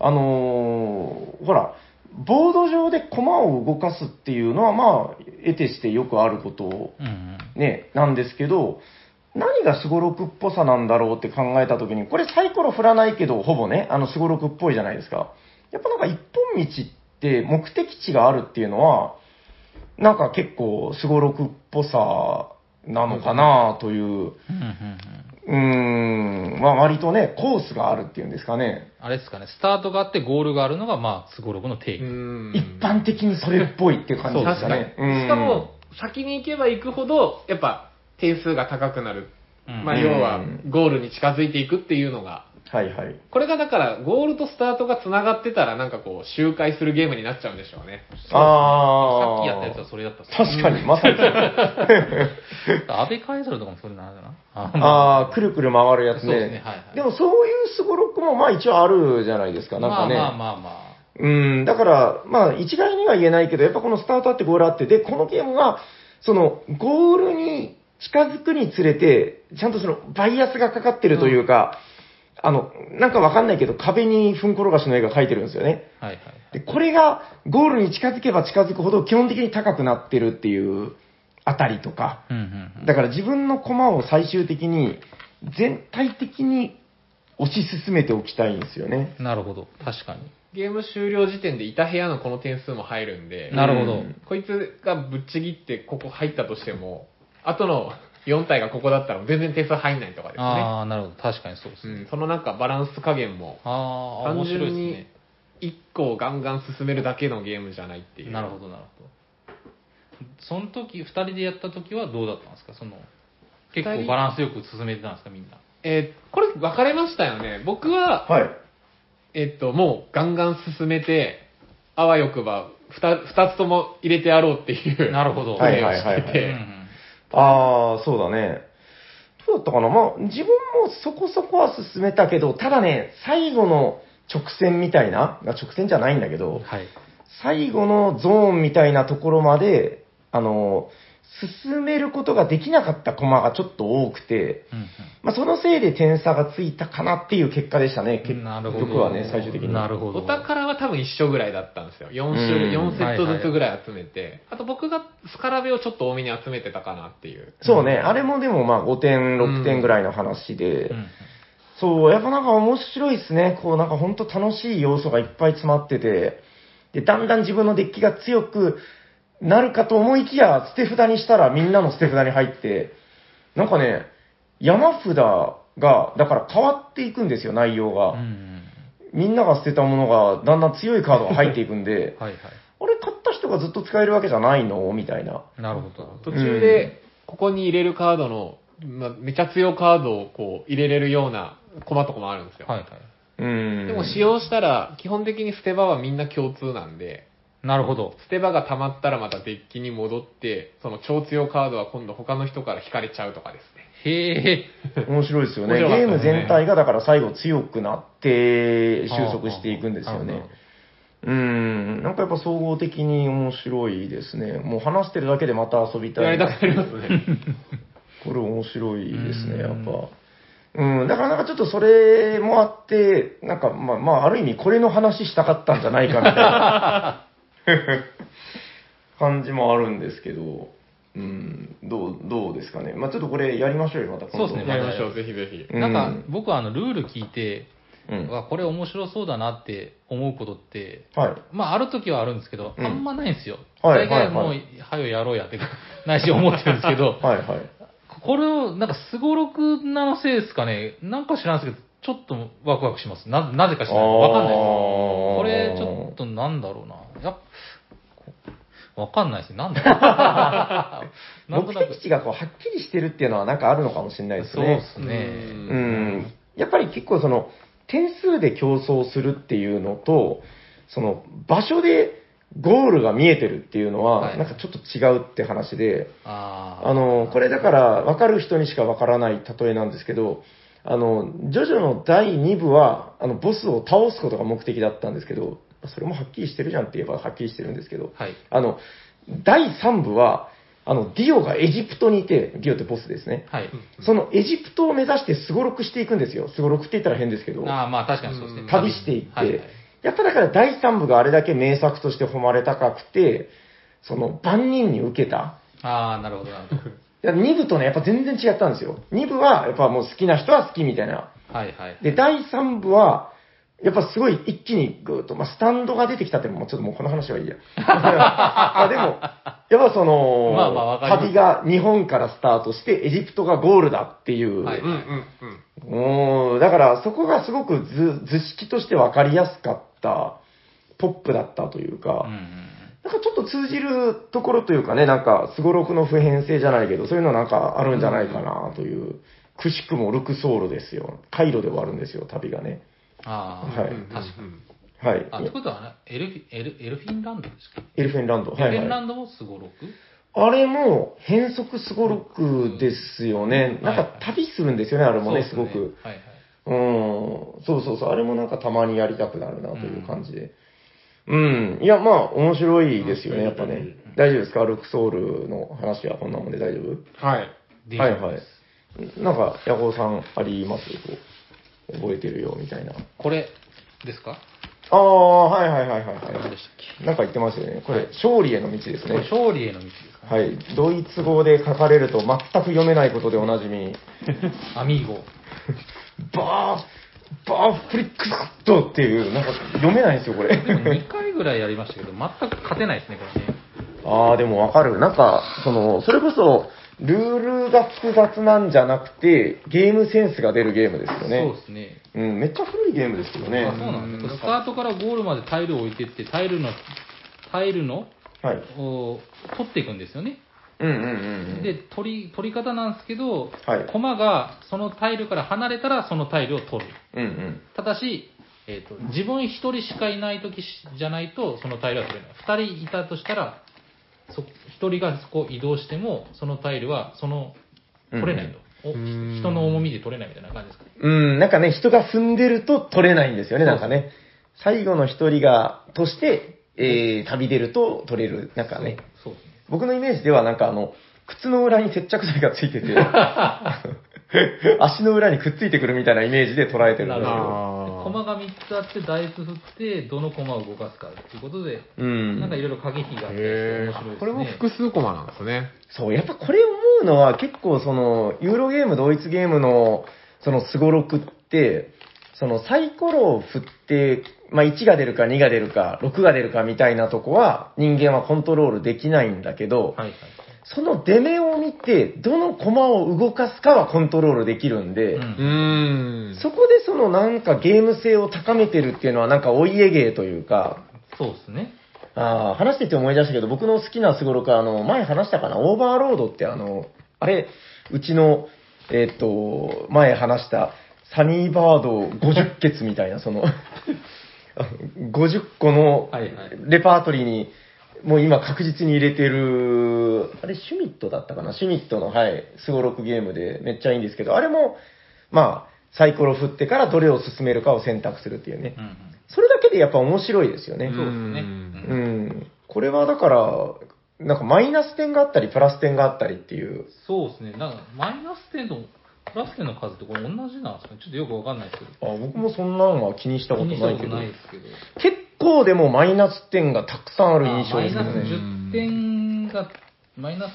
あのーほら、ボード上で駒を動かすっていうのは、まあ、得てしてよくあること。ね、なんですけど、何がスゴロクっぽさなんだろうって考えたときに、これサイコロ振らないけど、ほぼね、あのスゴロクっぽいじゃないですか。やっぱなんか一本道って目的地があるっていうのは、なんか結構スゴロクっぽさなのかなという、うん、まあ割とね、コースがあるっていうんですかね。あれですかね、スタートがあってゴールがあるのが、まあ、スゴロクの定義。うん一般的にそれっぽいっていう感じです確かね。。うんしかも、先に行けば行くほど、やっぱ点数が高くなる。うんまあ、うん要は、ゴールに近づいていくっていうのが、はいはい。これがだから、ゴールとスタートが繋がってたら、なんかこう、周回するゲームになっちゃうんでしょうね。ああ。さっきやったやつはそれだったっすね確かに、まさにそう。<laughs> 安倍カエサルとかもそれなんだな。ああ、くるくる回るやつね。そうですねはいはいでもそういうスゴロクもまあ一応あるじゃないですか、なんかね。まあまあまあまあ。うん、だから、まあ一概には言えないけど、やっぱこのスタートあってゴールあって、で、このゲームは、その、ゴールに近づくにつれて、ちゃんとその、バイアスがかかってるというか、あの、なんかわかんないけど、壁にふんころがしの絵が描いてるんですよね。はいはい。で、これがゴールに近づけば近づくほど基本的に高くなってるっていうあたりとか、うんうんうん。だから自分の駒を最終的に全体的に推し進めておきたいんですよね。なるほど。確かに。ゲーム終了時点でいた部屋のこの点数も入るんで、なるほど。うんこいつがぶっちぎってここ入ったとしても、後の4体がここだったら全然点数入んないとかですね。ああ、なるほど。確かにそうですね。うん、そのなんかバランス加減も、ああ、面単白い純にですね。1個をガンガン進めるだけのゲームじゃないっていう。なるほど、なるほど。その時、二人でやった時はどうだったんですか？その、結構バランスよく進めてたんですかみんな。えーこれ分かれましたよね。僕は、はい。えっと、もうガンガン進めて、あわよくば2、二つとも入れてやろうっていう。なるほど。プレイをはいはいはいはいしてて、うんうんああ、そうだね。どうだったかな？まあ、自分もそこそこは進めたけど、ただね、最後の直線みたいな、まあ直線じゃないんだけど、はい。最後のゾーンみたいなところまで、あの、進めることができなかったコマがちょっと多くて、うんまあ、そのせいで点差がついたかなっていう結果でしたね、う結。局はね、最終的に。なるほど。お宝は多分一緒ぐらいだったんですよ。4種類、うん4セットずつぐらい集めて、あと僕がスカラベをちょっと多めに集めてたかなっていう。そうね、あれもでもまあ5点、6点ぐらいの話で、うんうんそう、やっぱなんか面白いですね。こうなんか本当楽しい要素がいっぱい詰まってて、で、だんだん自分のデッキが強くなるかと思いきや、捨て札にしたらみんなの捨て札に入って、なんかね、山札が、だから変わっていくんですよ、内容が。んみんなが捨てたものが、だんだん強いカードが入っていくんで、<laughs> はいはい。あれ買った人がずっと使えるわけじゃないの？みたいな。なるほど。途中で、ここに入れるカードの、まあ、めちゃ強カードをこう入れれるようなコマとかもあるんですよ。はいはい。うん。でも使用したら、基本的に捨て場はみんな共通なんで、なるほど。捨て場が溜まったらまたデッキに戻って、その超強カードは今度他の人から引かれちゃうとかですね。へえ。<laughs> 面白いですよね。ゲーム全体がだから最後強くなって収束していくんですよね。うん。なんかやっぱ総合的に面白いですね。もう話してるだけでまた遊びたい。やりたくなりますね。<laughs> これ面白いですね、やっうんぱ。うん、だからなんかちょっとそれもあって、なんかまあまあ、ある意味これの話したかったんじゃないかみたいな <laughs> <laughs> 感じもあるんですけど、うん、どう、どうですかね。まあちょっとこれやりましょうよ、また今度。そうですねやりましょう、ぜひぜひ。うんなんか、僕はあの、ルール聞いて、うん。わこれ面白そうだなって思うことって、はい。まあ、ある時はあるんですけど、うんあんまないんですよ。はい大概もう、はいはよやろうやって、<laughs> 内心思ってるんですけど、<laughs> はいはい。これを、なんか、すごろくなのせいですかね、なんか知らんすけど、ちょっとワクワクします。な、なぜか知らない。わかんないです。これ、ちょっとなんだろうな。わかんないですね。なんだろう <laughs> なんと目的。地がこうはっきりしてるっていうのはなんかあるのかもしれないですそうね。ですね。うん。やっぱり結構その、点数で競争するっていうのと、その、場所でゴールが見えてるっていうのは、はいなんかちょっと違うって話で、あの、これだから分かる人にしか分からない例えなんですけど、あの、ジョジョの第2部は、あの、ボスを倒すことが目的だったんですけど、それもはっきりしてるじゃんって言えばはっきりしてるんですけど、はい。あの、第3部は、あの、ディオがエジプトにいて、ディオってボスですね。はい。そのエジプトを目指してスゴロクしていくんですよ。スゴロクって言ったら変ですけど。ああ、まあ確かにそうですね。旅していって、はいはいやっぱだから第3部があれだけ名作として誉れ高くて、その万人に受けた。ああ、なるほど、なるほど。<laughs> いや2部とね、やっぱ全然違ったんですよ。2部は、やっぱもう好きな人は好きみたいな。はいはい。で、第3部は、やっぱすごい一気にぐーっと、まあ、スタンドが出てきたってもうちょっともうこの話はいいや。<laughs> あでも、やっぱその、まあまあわかります旅が日本からスタートしてエジプトがゴールだっていう、はいうんうんうん。もう、だからそこがすごく図図式として分かりやすかった、ポップだったというか、なんかちょっと通じるところというかね、なんか、すごろくの普遍性じゃないけど、そういうのなんかあるんじゃないかなという、くしくもルクソールですよ。カイロで終わるんですよ、旅がね。ああ、はい確かに。はい。あ、ってことはね、エルフィ、エルエルフィンランドですか？エルフェンランド。エルフィンラはいはい。ンドもすごろくあれも変則すごろくですよね。なんか旅するんですよね、あれもね、すごく。はいはい。うん。そうそうそう。あれもなんかたまにやりたくなるなという感じで。うん。いや、まあ、面白いですよね、やっぱね。大丈夫ですか？ルクソールの話はこんなもんで大丈夫？はい。ではいはい。なんか、ヤホーさんあります？覚えてるよ、みたいな。これですか？ああ、はいはいはいはい何はでしたっい。なんか言ってますよね。これ、勝利への道ですね。勝利への道ですか？はい。ドイツ語で書かれると全く読めないことでおなじみ。<laughs> アミーゴ。バー、バーフリックスットっていう、なんか読めないんですよ、これ。でも2回ぐらいやりましたけど、全く勝てないですね、これね。ああ、でもわかる。なんか、その、それこそ、ルールが複雑なんじゃなくて、ゲームセンスが出るゲームですよそうね。ですね。うん、めっちゃ古いゲームですよねあ。そうなんですスタートからゴールまでタイルを置いてって、タイルの、タイルの、はい。を取っていくんですよね。うんうんうんうん。で、取り、取り方なんですけど、はい駒がそのタイルから離れたらそのタイルを取る。うんうん。ただし、えー、と自分一人しかいない時しじゃないとそのタイルは取れない。二人いたとしたら、そ一人がそこ移動しても、そのタイルはその取れないと。おうん人の重みで取れないみたいな感じですか？うん、なんかね、人が踏んでると取れないんですよね、なんかね。最後の一人が、として、えー、旅出ると取れる。なんかね。そうですね。僕のイメージではなんかあの、靴の裏に接着剤がついてて、<laughs> 足の裏にくっついてくるみたいなイメージで捉えてるんですけなるど。あ駒が3つあって、ダイス振って、どの駒を動かすかということで、うん。なんかいろいろ駆け引きがあってへ面白いですね。これも複数コマなんですね。そう、やっぱこれ思うのは結構その、ユーロゲーム、ドイツゲームの、そのスゴロクって、そのサイコロを振って、まあ1が出るか2が出るか6が出るかみたいなとこは人間はコントロールできないんだけど、はいはい。その出目を見て、どの駒を動かすかはコントロールできるんで、うん。そこでそのなんかゲーム性を高めてるっていうのはなんかお家芸というか、そうですね。あー話してて思い出したけど、僕の好きなスゴロクは、あの、前話したかな、オーバーロードってあの、あれ、うちの、えっ、と、前話した、サニーバード50ケみたいな、その、<laughs> 50個のレパートリーに、もう今確実に入れてる、あれ、シュミットだったかな、シュミットの、はい、スゴロクゲームでめっちゃいいんですけど、あれも、まあ、サイコロ振ってからどれを進めるかを選択するっていうねう。んうん。それだけでやっぱ面白いですよね。そうですね。うんうん。これはだから、なんかマイナス点があったり、プラス点があったりっていう。そうですね。なんか、マイナス点とプラス点の数ってこれ同じなんですかね？ちょっとよくわかんないですけど。あ僕もそんなんは気にしたことないけど。ないですけど。結構でもマイナス点がたくさんある印象ですよあマイナスね。10点が、マイナス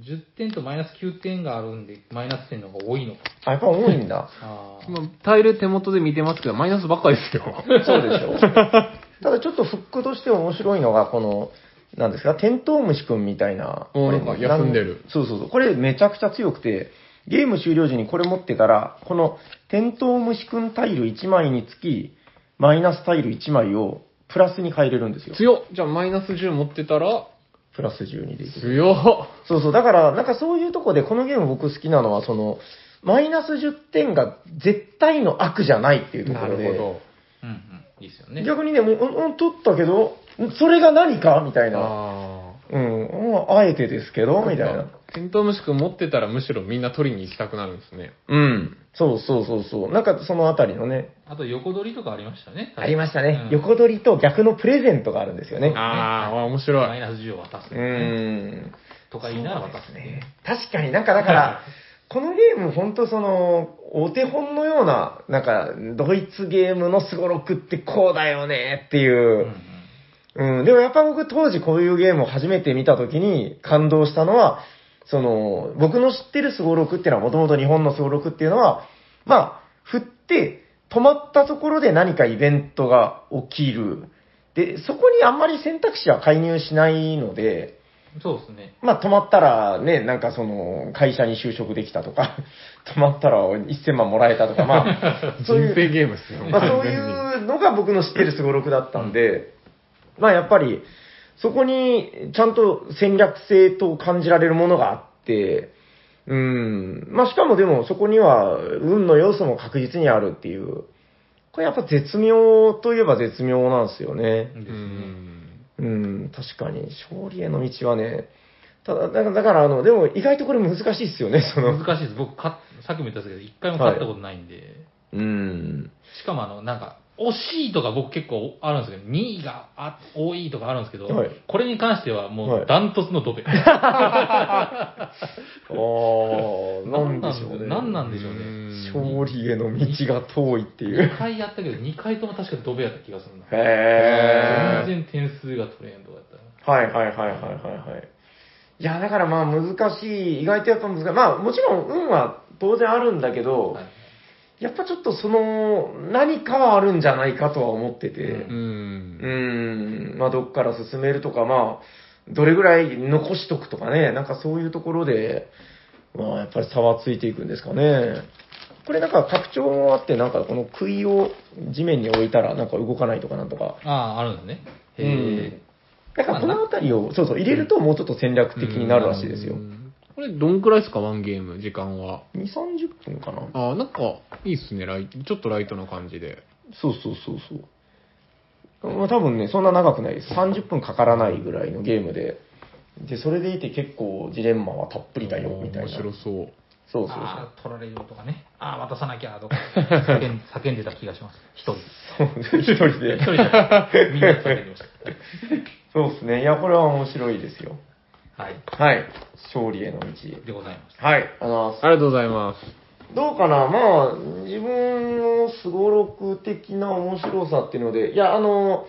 10点とマイナス9点があるんで、マイナス点の方が多いのか。あ、やっぱ多いんだ。あーまあタイル手元で見てますけど、マイナスばっかりですよ。そうでしょ。<laughs> ただちょっとフックとして面白いのが、この、なんですか、テントウムシくんみたいな。これおなんか休んでるそうそうそう。これめちゃくちゃ強くて、ゲーム終了時にこれ持ってたら、このテントウムシくんタイル1枚につき、マイナスタイル1枚をプラスに変えれるんですよ。強っじゃあマイナス10持ってたら、プラス12でいける。強っそうそう。だから、なんかそういうとこで、このゲーム僕好きなのは、その、マイナス10点が絶対の悪じゃないっていうところで。なるほど。うんうん。いいですよね。逆にね、もう、うんうん取ったけど、んそれが何かみたいな。あうん、うんあえてですけど、あ。みたいな。テントウムシ君持ってたらむしろみんな取りに行きたくなるんですね。うん。そうそうそうそう。なんかそのあたりのね、あと横取りとかありましたね。ありましたね。うん横取りと逆のプレゼントがあるんですよね。ああ、面白い。マイナス10を渡す、うーん。とか言いながら渡すね。確かになんかだから、<laughs> このゲーム、本当その、お手本のような、なんか、ドイツゲームのスゴロクってこうだよねっていうう、んうん、でもやっぱ僕当時こういうゲームを初めて見た時に感動したのは、その、僕の知ってるスゴロクっていうのはもともと日本のスゴロクっていうのは、まあ、振って、止まったところで何かイベントが起きる。で、そこにあんまり選択肢は介入しないので、そうですね。まあ止まったらね、なんかその、会社に就職できたとか、<laughs> 止まったら1000万もらえたとか、まあ、<laughs> そういう人生ゲームっすよね。まあそういうのが僕の知ってるスゴロクだったんで、まあやっぱり、そこにちゃんと戦略性と感じられるものがあって、うん、まあしかもでもそこには運の要素も確実にあるっていう、これやっぱ絶妙といえば絶妙なんですよね。うん。うん、確かに、勝利への道はね、ただ、だから、だからあの、でも意外とこれ難しいですよね、その、難しいです。僕か、さっきも言ったんですけど、一回も勝ったことないんで。うん、しかもあの、なんか、惜しいとか僕結構あるんですけど、2位があ多いとかあるんですけど、はいこれに関してはもはいうダントツのドベ。<laughs> あー、なんでしょうね。何なんでしょうね。勝利への道が遠いっていう。2回やったけど、2回とも確かドベやった気がするな。へー。全然点数が取れんとかやったら。はいはいはいはいはいはい。いや、だからまあ難しい、意外とやっぱ難しい。まあもちろん運は当然あるんだけど、はいやっぱちょっとその、何かはあるんじゃないかとは思ってて、ううん。うん、まあどっから進めるとか、まあ、どれぐらい残しとくとかね、なんかそういうところで、まあやっぱり差はついていくんですかね。これなんか拡張もあって、なんかこの杭を地面に置いたらなんか動かないとかなんとか。ああ、あるんですね。へうん。なんかこのあたりを、そうそう、入れるともうちょっと戦略的になるらしいですよう。んこれ、どんくらいですか、ワンゲーム、時間は。2、30分かな。ああ、なんか、いいっすね、ライちょっとライトな感じで。そうそうそうそう。まあ多分ね、そんな長くないです。30分かからないぐらいのゲームで。で、それでいて結構ジレンマはたっぷりだよ、みたいな。面白そう。そうそうああ、取られるとかね。ああ、渡さなきゃとか <laughs> 叫ん、叫んでた気がします。一人。そう。一人で一。人じゃないみんなで叫んでましそうですね。いや、これは面白いですよ。た。はい。はい。勝利への道。でございます。はい。あの、ありがとうございます。どうかな？まあ、自分のすごろく的な面白さっていうので、いや、あの、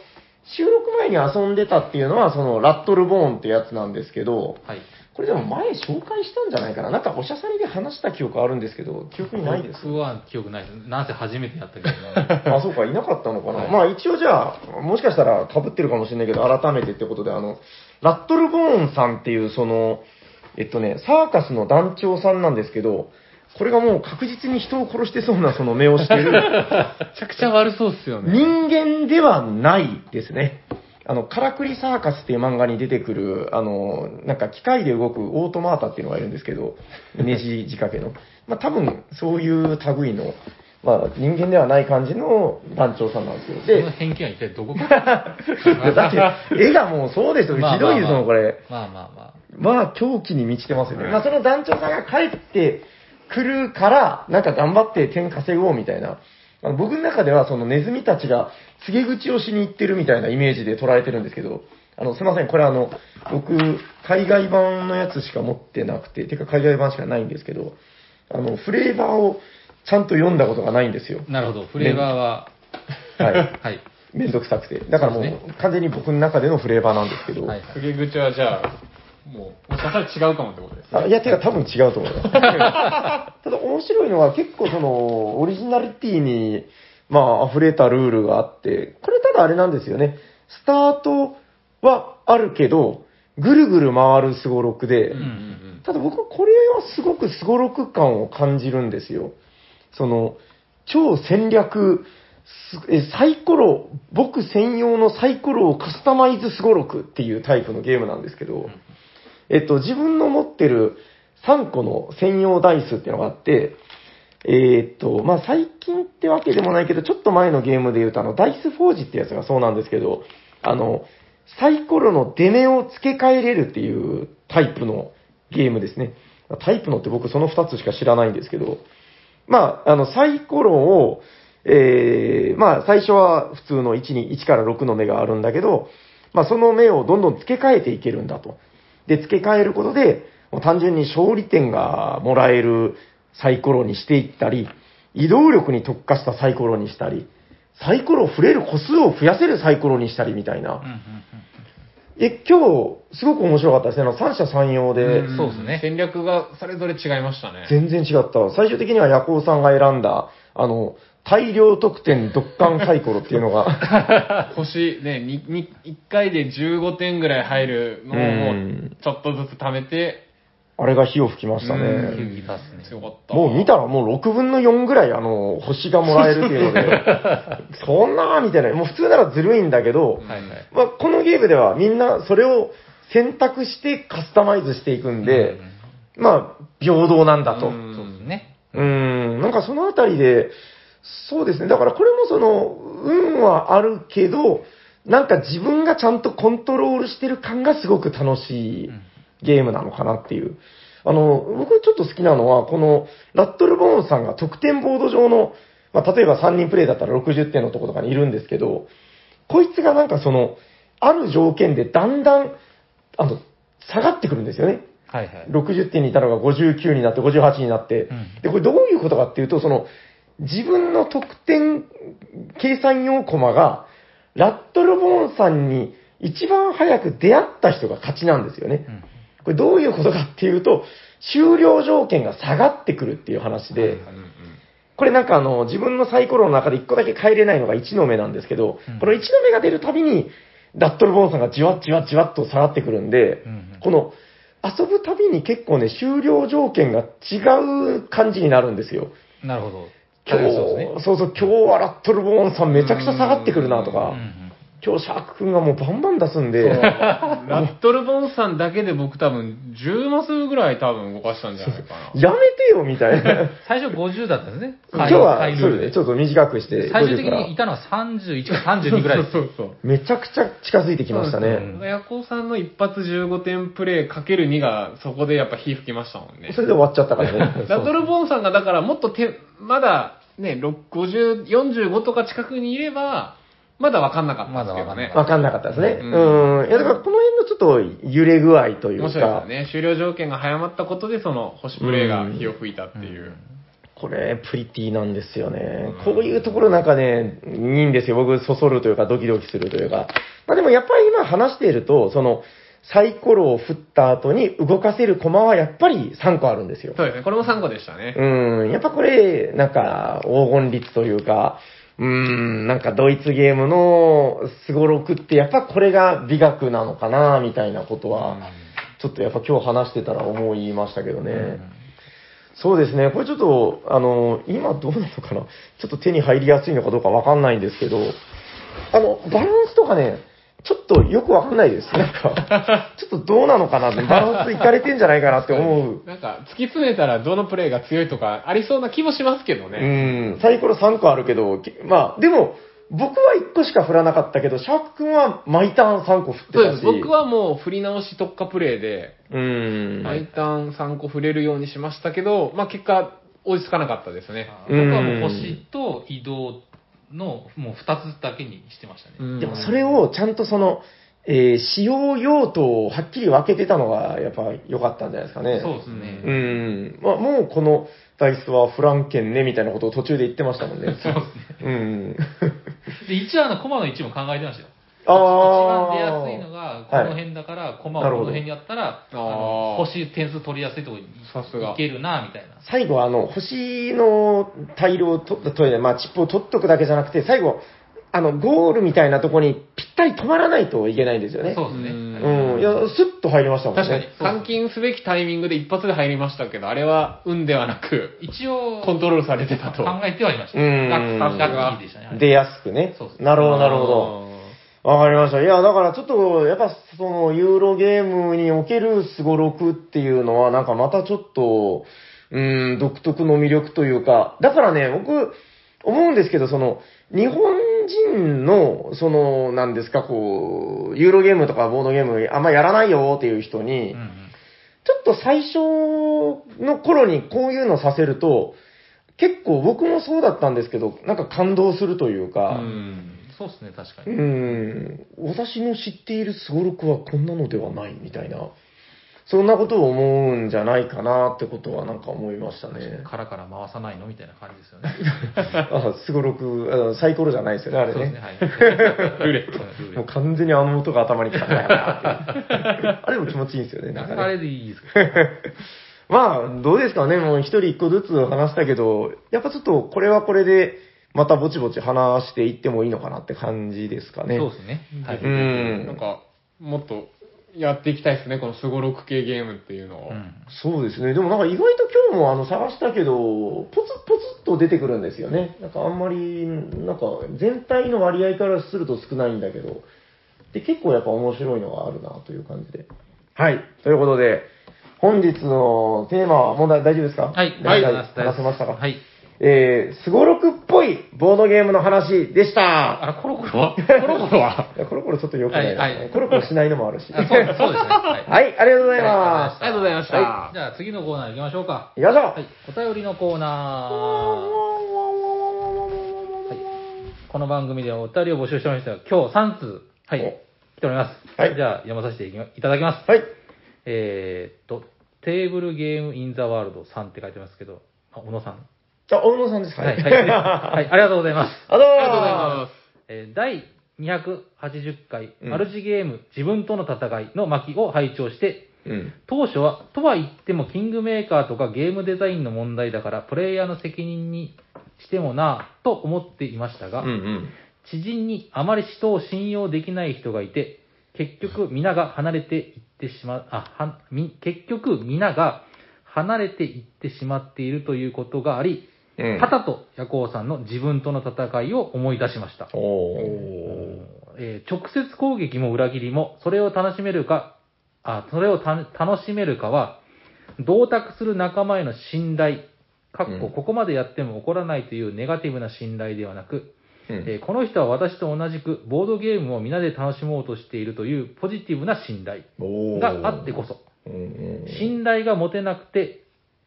収録前に遊んでたっていうのは、その、ラットルボーンってやつなんですけど、はい。これでも前紹介したんじゃないかな？なんかおしゃさりで話した記憶あるんですけど、記憶にないです。僕は記憶ないです。なんせ初めてやったけど、<laughs> あ、そうか、いなかったのかな？はいまあ一応じゃあ、もしかしたら被ってるかもしれないけど、改めてってことで、あの、ラットルボーンさんっていう、その、えっとね、サーカスの団長さんなんですけど、これがもう確実に人を殺してそうなその目をしてる <laughs> めちゃくちゃ悪そうっすよね。人間ではないですね。あの、カラクリサーカスっていう漫画に出てくる、あの、なんか機械で動くオートマータっていうのがいるんですけど、ネジ仕掛けの。まあ多分、そういう類の、まあ人間ではない感じの団長さんなんですよ。でその、偏見は一体どこから？<laughs> だって、絵がもうそうですよ。まあひどいですもん、これ。まあまあまあ。まあ、狂気に満ちてますよね。まあ、その団長さんが帰ってくるから、なんか頑張って点稼ごうみたいな。あの僕の中では、そのネズミたちが告げ口をしに行ってるみたいなイメージで捉えてるんですけど、あの、すいません、これあの、僕、海外版のやつしか持ってなくて、てか海外版しかないんですけど、あの、フレーバーをちゃんと読んだことがないんですよ。なるほど。フレーバーは、はい。<laughs> はい。めんどくさくて。だからもう、そうで完全に僕の中でのフレーバーなんですけど、はい。口はじゃあ、もう、もしかしたら違うかもってことですね。あいや、てか多分違うと思います。<laughs> ただ面白いのは結構その、オリジナリティに、まあ、溢れたルールがあって、これただあれなんですよね。スタートはあるけど、ぐるぐる回るスゴロクで、うんうんうん。ただ僕はこれはすごくスゴロク感を感じるんですよ。その、超戦略、サイコロ、僕専用のサイコロをカスタマイズスゴロクっていうタイプのゲームなんですけど、えっと、自分の持ってる3個の専用ダイスっていうのがあって、えーっと、まあ、最近ってわけでもないけど、ちょっと前のゲームで言うと、あの、ダイスフォージってやつがそうなんですけど、あの、サイコロの出目を付け替えれるっていうタイプのゲームですね。タイプのって僕その2つしか知らないんですけど、まあ、あの、サイコロを、えー、まあ、最初は普通の1に、1から6の目があるんだけど、まあ、その目をどんどん付け替えていけるんだと。で、付け替えることで、もう単純に勝利点がもらえるサイコロにしていったり、移動力に特化したサイコロにしたり、サイコロを触れる個数を増やせるサイコロにしたりみたいな。うんえ、今日、すごく面白かったですね。あの三者三様で、んそうですね戦略がそれぞれ違いましたね。全然違った。最終的にはヤコウさんが選んだ、あの、大量得点独感サイコロっていうのが、<laughs> 星ね、にに1回で15点ぐらい入るのをもうんうちょっとずつ貯めて、あれが火を吹きましたうね。球技出すね。強かった。もう見たらもう6分の4ぐらいあの、星がもらえるっていうので、<laughs> そんなーみたいな、もう普通ならずるいんだけど、はいはい。まあ、このゲームではみんなそれを選択してカスタマイズしていくんで、まあ、平等なんだと。うんそうですね。ん、なんかそのあたりで、そうですね。だからこれもその、運はあるけど、なんか自分がちゃんとコントロールしてる感がすごく楽しいうんゲームなのかなっていう。あの、僕ちょっと好きなのは、この、ラットルボーンさんが得点ボード上の、まあ、例えば3人プレイだったら60点のところとかにいるんですけど、こいつがなんかその、ある条件でだんだん、あの、下がってくるんですよね。はいはい。60点にいたのが59になって、58になって、うんで、これどういうことかっていうと、その、自分の得点計算用コマが、ラットルボーンさんに一番早く出会った人が勝ちなんですよね。うんこれどういうことかっていうと、終了条件が下がってくるっていう話で、これなんかあの、自分のサイコロの中で1個だけ変えれないのが1の目なんですけど、うんこの1の目が出るたびに、ラットルボーンさんがじわっじわっじわっと下がってくるんで、この、遊ぶたびに結構ね、終了条件が違う感じになるんですよ。なるほど。今日、そう。そう今日はラットルボーンさんめちゃくちゃ下がってくるなとか今日シャーク君がもうバンバン出すんで、ラットルボンさんだけで僕多分10マスぐらい多分動かしたんじゃないかな。やめてよみたいな。最初50だったんですね。今日はそうですね、ちょっと短くして、最終的50からにいたのは31か32ぐらいです。そうそうそう。めちゃくちゃ近づいてきましたね。うんヤコウさんの一発15点プレイかける2がそこでやっぱ火吹きましたもんねそ。れで終わっちゃったからね。<laughs> ラトルボーンさんがだからもっとて、まだね、6 50、45とか近くにいれば、まだわかんなかったんですけどね。わかんなかったですね。ううんん。いや、だからこの辺のちょっと揺れ具合という面白いですね。終了条件が早まったことで、その星プレイが火を吹いたっていう。これ、プリティなんですよねうん。こういうところなんかね、いいんですよ。僕、そそるというか、ドキドキするというか。まあでもやっぱり今話していると、その、サイコロを振った後に動かせる駒はやっぱり3個あるんですよ。そうですね。これも3個でしたね。うん、やっぱこれ、なんか、黄金率というか、うん、なんかドイツゲームのスゴロクってやっぱこれが美学なのかな、みたいなことは、ちょっとやっぱ今日話してたら思いましたけどね。そうですね、これちょっと、あの、今どうなのかな、ちょっと手に入りやすいのかどうかわかんないんですけど、あの、バランスとかね、ちょっとよくわかんないです。なんか、<laughs> ちょっとどうなのかなって、バランスいかれてんじゃないかなって思う。なんか、突き詰めたらどのプレイが強いとかありそうな気もしますけどうね。ん、サイコロ3個あるけど、きまあ、でも、僕は1個しか振らなかったけど、シャーク君は毎ターン3個振ってたし。そうです。僕はもう振り直し特化プレイで、うん。毎ターン3個振れるようにしましたけど、まあ結果、追いつかなかったですね。僕はもう星と移動のもう2つだけにしてましたね。でもそれをちゃんとその、えー使用用途をはっきり分けてたのが、やっぱ良かったんじゃないですかね。そうですね。うん。まあ、もうこのダイスはフランケンね、みたいなことを途中で言ってましたもんね。そうですね。うん。で、一応あの、コマの位置も考えてましたよ。あ一ー番出やすいのが、この辺だから、コマをこの辺にやったら、あの星点数取りやすいところにさすがいけるな、みたいな。最後はあの、星の大量を取ったトイレ、まあ、チップを取っとくだけじゃなくて、最後、あの、ゴールみたいなとこにぴったり止まらないといけないんですよね。そうですね。うんうん。いや、スッと入りましたもんね。確かに、換金すべきタイミングで一発で入りましたけど、あれは運ではなく、一応、コントロールされてたと。考えてはいました。うんラッキーでしたね。出やすくねそう。そうなるほど、なるほど。わかりました。いや、だからちょっと、やっぱその、ユーロゲームにおけるスゴロクっていうのは、なんかまたちょっと、うん、独特の魅力というか、だからね、僕、思うんですけど、その、日本人の、その、なんですか、こう、ユーロゲームとかボードゲームあんまやらないよっていう人に、ちょっと最初の頃にこういうのさせると、結構僕もそうだったんですけど、なんか感動するといううか、ん。そうですね、確かうに。ん、私の知っているスゴロクはこんなのではないみたいな、そんなことを思うんじゃないかなってことはなんか思いましたね。カラカラ回さないのみたいな感じですよね。<laughs> あ、すごろく、サイコロじゃないですよね、あれそうですね、ね。はい。<laughs> ルーレット。もう。完全にあの音が頭にきたんだよなって <laughs> あれも気持ちいいんですよね、なんかねあれでいいですか？まあ、どうですかね、もう一人一個ずつ話したけど、やっぱちょっとこれはこれで、またぼちぼち話していってもいいのかなって感じですかね。そうですね。はい。うんなんか、もっとやっていきたいですね、このすごろく系ゲームっていうのを。うんそうですね。でもなんか意外と今日もあの探したけど、ポツポツっと出てくるんですよね。なんかあんまり、なんか全体の割合からすると少ないんだけど、で、結構やっぱ面白いのがあるなという感じで。はい。ということで、本日のテーマは、もう大丈夫ですか？はい。大体はい話せましたか？はい。えー、すごろくっぽいボードゲームの話でした。あら、コロコロコロコロは？コロコロちょっと良くないな、はいはいコロコロしないのもあるし。あそうそうですね。はい。<laughs> はい、ありがとうございます。ありがとうございました。はじゃあ次のコーナー行きましょうか。よいしょ、はい。お便りのコーナー。はい。この番組ではお便りを募集しておりましたが、今日3通、はい、来ております。はいじゃあ読まさせていきまいただきます。はい。えーっと、テーブルゲームインザワールドさんって書いてますけど、あ、小野さん。あ、大野さんです。はい、はい、はい、はいありがとうございます。あどうもありがとうございます。えー第280回、うんマルチゲーム自分との戦いの巻を拝聴して、うん。当初は、とは言ってもキングメーカーとかゲームデザインの問題だから、プレイヤーの責任にしてもなぁと思っていましたが、うんうん。知人にあまり人を信用できない人がいて、結局皆が離れていってしまう、あ、はみ結局皆が離れていってしまっているということがあり、うん。パタとヤコウさんの自分との戦いを思い出しました。えー直接攻撃も裏切りも、それを楽しめるか、あ、それをた楽しめるかは、同卓する仲間への信頼、かっこうんここまでやっても怒らないというネガティブな信頼ではなく、うんえーこの人は私と同じくボードゲームを皆で楽しもうとしているというポジティブな信頼があってこそ。信頼が持てなくて、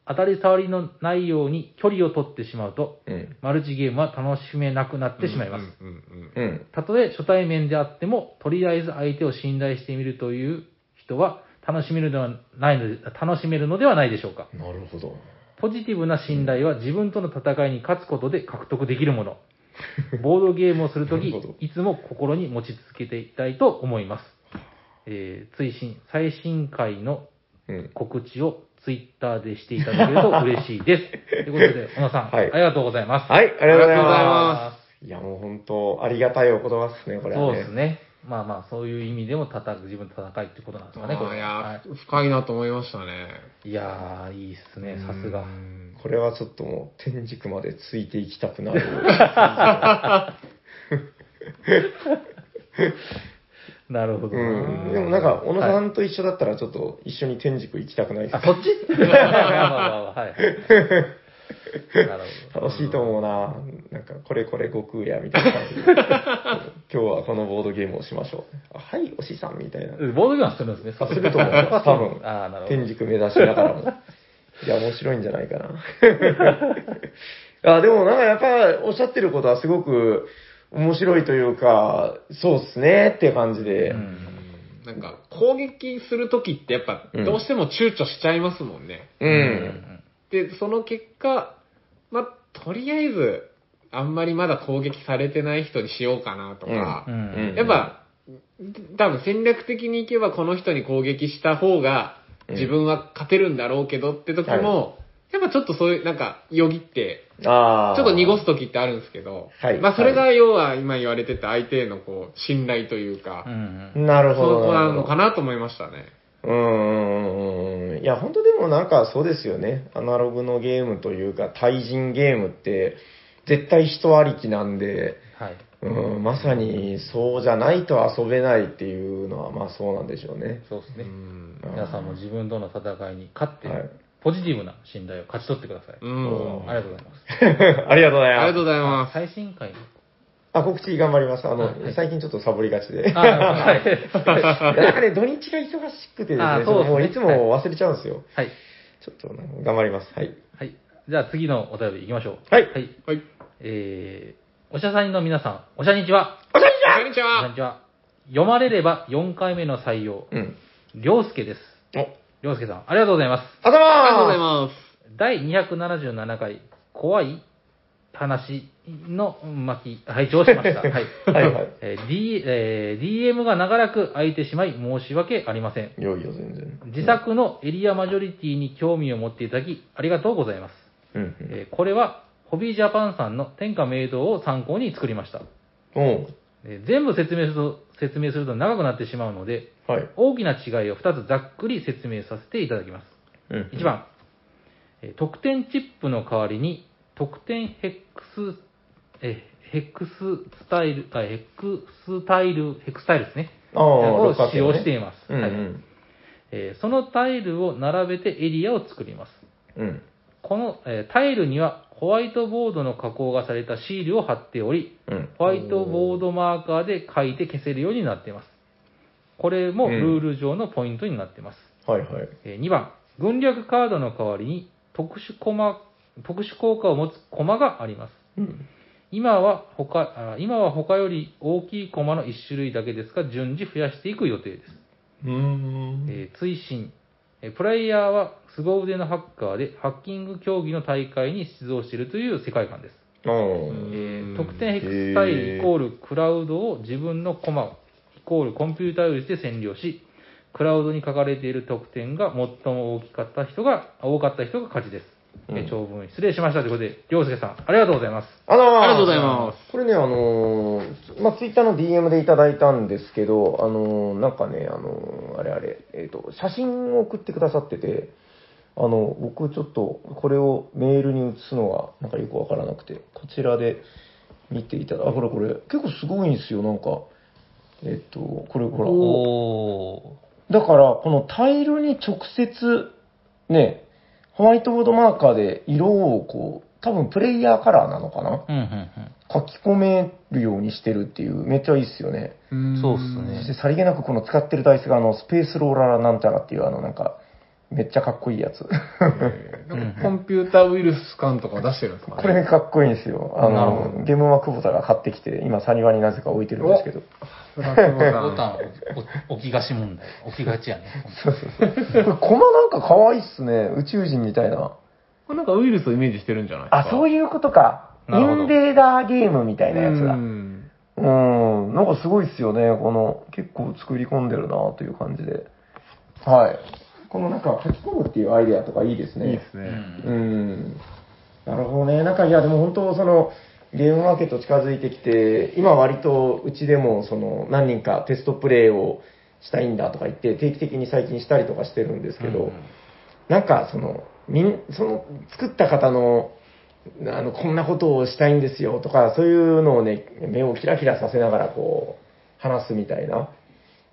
当たり障りのないように距離を取ってしまうと、うん。マルチゲームは楽しめなくなってしまいます。うんうんうんうん。たとえ初対面であっても、とりあえず相手を信頼してみるという人は楽しめるのではないので、楽しめるのではないでしょうか。なるほど。ポジティブな信頼は自分との戦いに勝つことで獲得できるもの。<laughs> ボードゲームをするときなるほど、いつも心に持ち続けていきたいと思います。えー、追伸、最新回のうん。告知をツイッターでしていただけると嬉しいです。<laughs> ということで、小野さん、はいありがとうございます。はい、ありがとうございま。ますいや、もう本当、ありがたいお言葉ですね、これはね。そうですね。まあまあ、そういう意味でも戦う、自分と戦いってことなんですかね、これいやは。ー、深いなと思いましたね。い、いやー、いいっすね、さすがう。んこれはちょっともう、天竺までついていきたくなる。なるほどうな。ん。でもなんか、小野さはいんと一緒だったら、ちょっと一緒に天竺行きたくないですあ、かそっち？<laughs> まあまあまあまあ、はい。なるほど。楽しいと思うななんか、これこれ悟空や、みたいな感じで。今日はこのボードゲームをしましょう。あはい、おしさん、みたいな。ボードゲームはするんですね？あすると思います、多分。あーなるほど。天竺目指しながらも。いや、面白いんじゃないかな。<laughs> あでもなんかやっぱおっしゃってることはすごく面白いというか、そうっすねって感じで。うん。なんか、攻撃するときってやっぱ、どうしても躊躇しちゃいますもんね。うん。で、その結果、まあ、とりあえず、あんまりまだ攻撃されてない人にしようかなとか、やっぱ、多分戦略的にいけばこの人に攻撃した方がうん。自分は勝てるんだろうけどって時も、やっぱちょっとそういう、なんか、よぎって、ああ。ちょっと濁す時ってあるんですけど、はいまあそれが要は今言われてた相手へのこう、信頼というかう、んなるほど。そこなのかなと思いましたね。うんうんうん。いや、本当でもなんかそうですよね。アナログのゲームというか、対人ゲームって、絶対人ありきなんで、はい。うん、まさにそうじゃないと遊べないっていうのは、まあそうなんでしょうね。そうですね。うん皆さんも自分との戦いに勝ってはい、ポジティブな信頼を勝ち取ってください。うん。ありがとうございます。<laughs> ありがとうございます。ありがとうございます。最新回の。あ、告知頑張ります。あの、はい最近ちょっとサボりがちで。あ、はい。<laughs> なんかね、土日が忙しくてですね、あそうですねもういつも忘れちゃうんですよ。はい。ちょっとね頑張ります。はい。はい。じゃあ次のお便り行きましょう。はいはい。はい。えー、おしゃさんの皆さん、おしゃにちは。おしゃにこんにちは。おしゃにちは。読まれれば4回目の採用、うん。りょうすけです。お、りょうすけさん、ありがとうございます。ありがとうございます。第277回、怖い話の巻き、拝聴しました。<laughs> はい。はいはい。えー D えー DM が長らく空いてしまい申し訳ありません。いよいよ全然。自作のエリアマジョリティに興味を持っていただき、ありがとうございます。うんうん。えーこれは、ホビージャパンさんの天下明堂を参考に作りました。おうえー全部説明すると、説明すると長くなってしまうので、はい。大きな違いを2つざっくり説明させていただきます。うん1。番、えー得点チップの代わりに、得点ヘックス、えーヘックススタイル、あ、ヘックスタイル、ヘックスタイルですね。ああ、を使用六角形ねしています。はいうんうん。えーそのタイルを並べてエリアを作ります。うん。この、えータイルにはホワイトボードの加工がされたシールを貼っており、うん。ホワイトボードマーカーで書いて消せるようになっています。これもルール上のポイントになっています。はいはい。え2番、軍略カードの代わりに特殊コマ、特殊効果を持つコマがあります。うん。今は他、あ今は他より大きいコマの1種類だけですが、順次増やしていく予定です。うーん。えー追伸えープレイヤーは凄腕のハッカーでハッキング競技の大会に出場しているという世界観です。えー得点ヘクスタイルイコールクラウドを自分のコマイコールコンピュータウイルスで占領し、クラウドに書かれている得点が最も大きかった人が、多かった人が勝ちです。えーうん長文失礼しましたということで、りょうすけさん、ありがとうございます。あらありがとうございます。これね、あのーまあ、ツイッターの DM でいただいたんですけど、あのーなんかね、あのーあれあれ、えっ、と、写真を送ってくださってて、あの、僕ちょっとこれをメールに移すのがなんかよくわからなくて、こちらで見ていただ、あ、これこれ、結構すごいんですよ、なんか。えっ、と、これほら。おだから、このタイルに直接、ね、ホワイトボードマーカーで色をこう、多分プレイヤーカラーなのかな？うんうん書き込めるようにしてるっていう、めっちゃいいっすよね。そうっすね。そしてさりげなくこの使ってるダイスがあの、スペースローラーなんちゃらっていうあの、なんか、めっちゃかっこいいやつ。なんかコンピューターウイルス感とか出してるんですか？ね。これかっこいいんですよ。あの、ゲームは久保田が買ってきて、今、サニワになぜか置いてるんですけど。ボタンお置きがち問題。置きがちやね。そうそうそう。これ、コマなんか可愛いっすね。宇宙人みたいな。これなんかウイルスをイメージしてるんじゃないですか？あ、そういいうことか。インベーダーゲームみたいなやつだ。んうん、なんかすごいっすよね、この、結構作り込んでるなという感じで。はい。このなんか書き込むっていうアイデアとかいいですね。ういいですね。んうん。なるほどね。なんかいや、でも本当その、ゲームマーケット近づいてきて、今割とうちでもその何人かテストプレイをしたいんだとか言って定期的に最近したりとかしてるんですけど、うんなんかその、みん、その作った方の、あの、こんなことをしたいんですよとか、そういうのをね、目をキラキラさせながらこう、話すみたいな。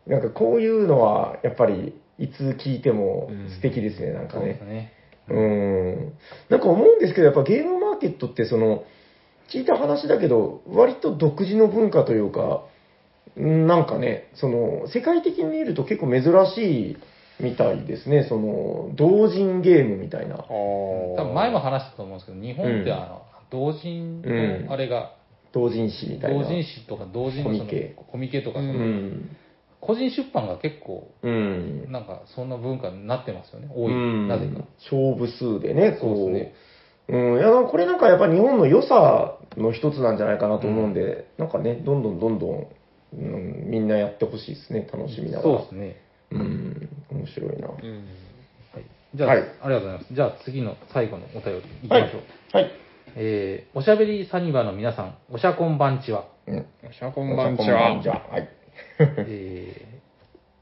なんかこういうのは、やっぱり、いつ聞いても素敵ですね、なんかね。ね。うん。なんか思うんですけど、やっぱゲームマーケットってその、聞いた話だけど、割と独自の文化というか、うんなんかね、その、世界的に見ると結構珍しいみたいですね、その、同人ゲームみたいな。多分前も話したと思うんですけど、日本ってあの、同人うんのあれが、同人誌みたいな。同人誌とか同人のそのコミケコミケとか、ううんん。個人出版が結構、うん。なんかそんな文化になってますよね。多い。うんなぜか。勝負数でね、こう。そうですねうん、いや、これなんかやっぱ日本の良さの一つなんじゃないかなと思うんで、なんかね、どんどんどんどん、うん、みんなやってほしいですね、楽しみながら。そうですね。うん、面白いな。うんはい。じゃあ、はいありがとうございます。じゃあ次の最後のお便りいきましょう。はい。えー、おしゃべりサニバの皆さん、おしゃこんばんちは。うん。シャこんばんちは。こんばんちは。はい。<laughs> え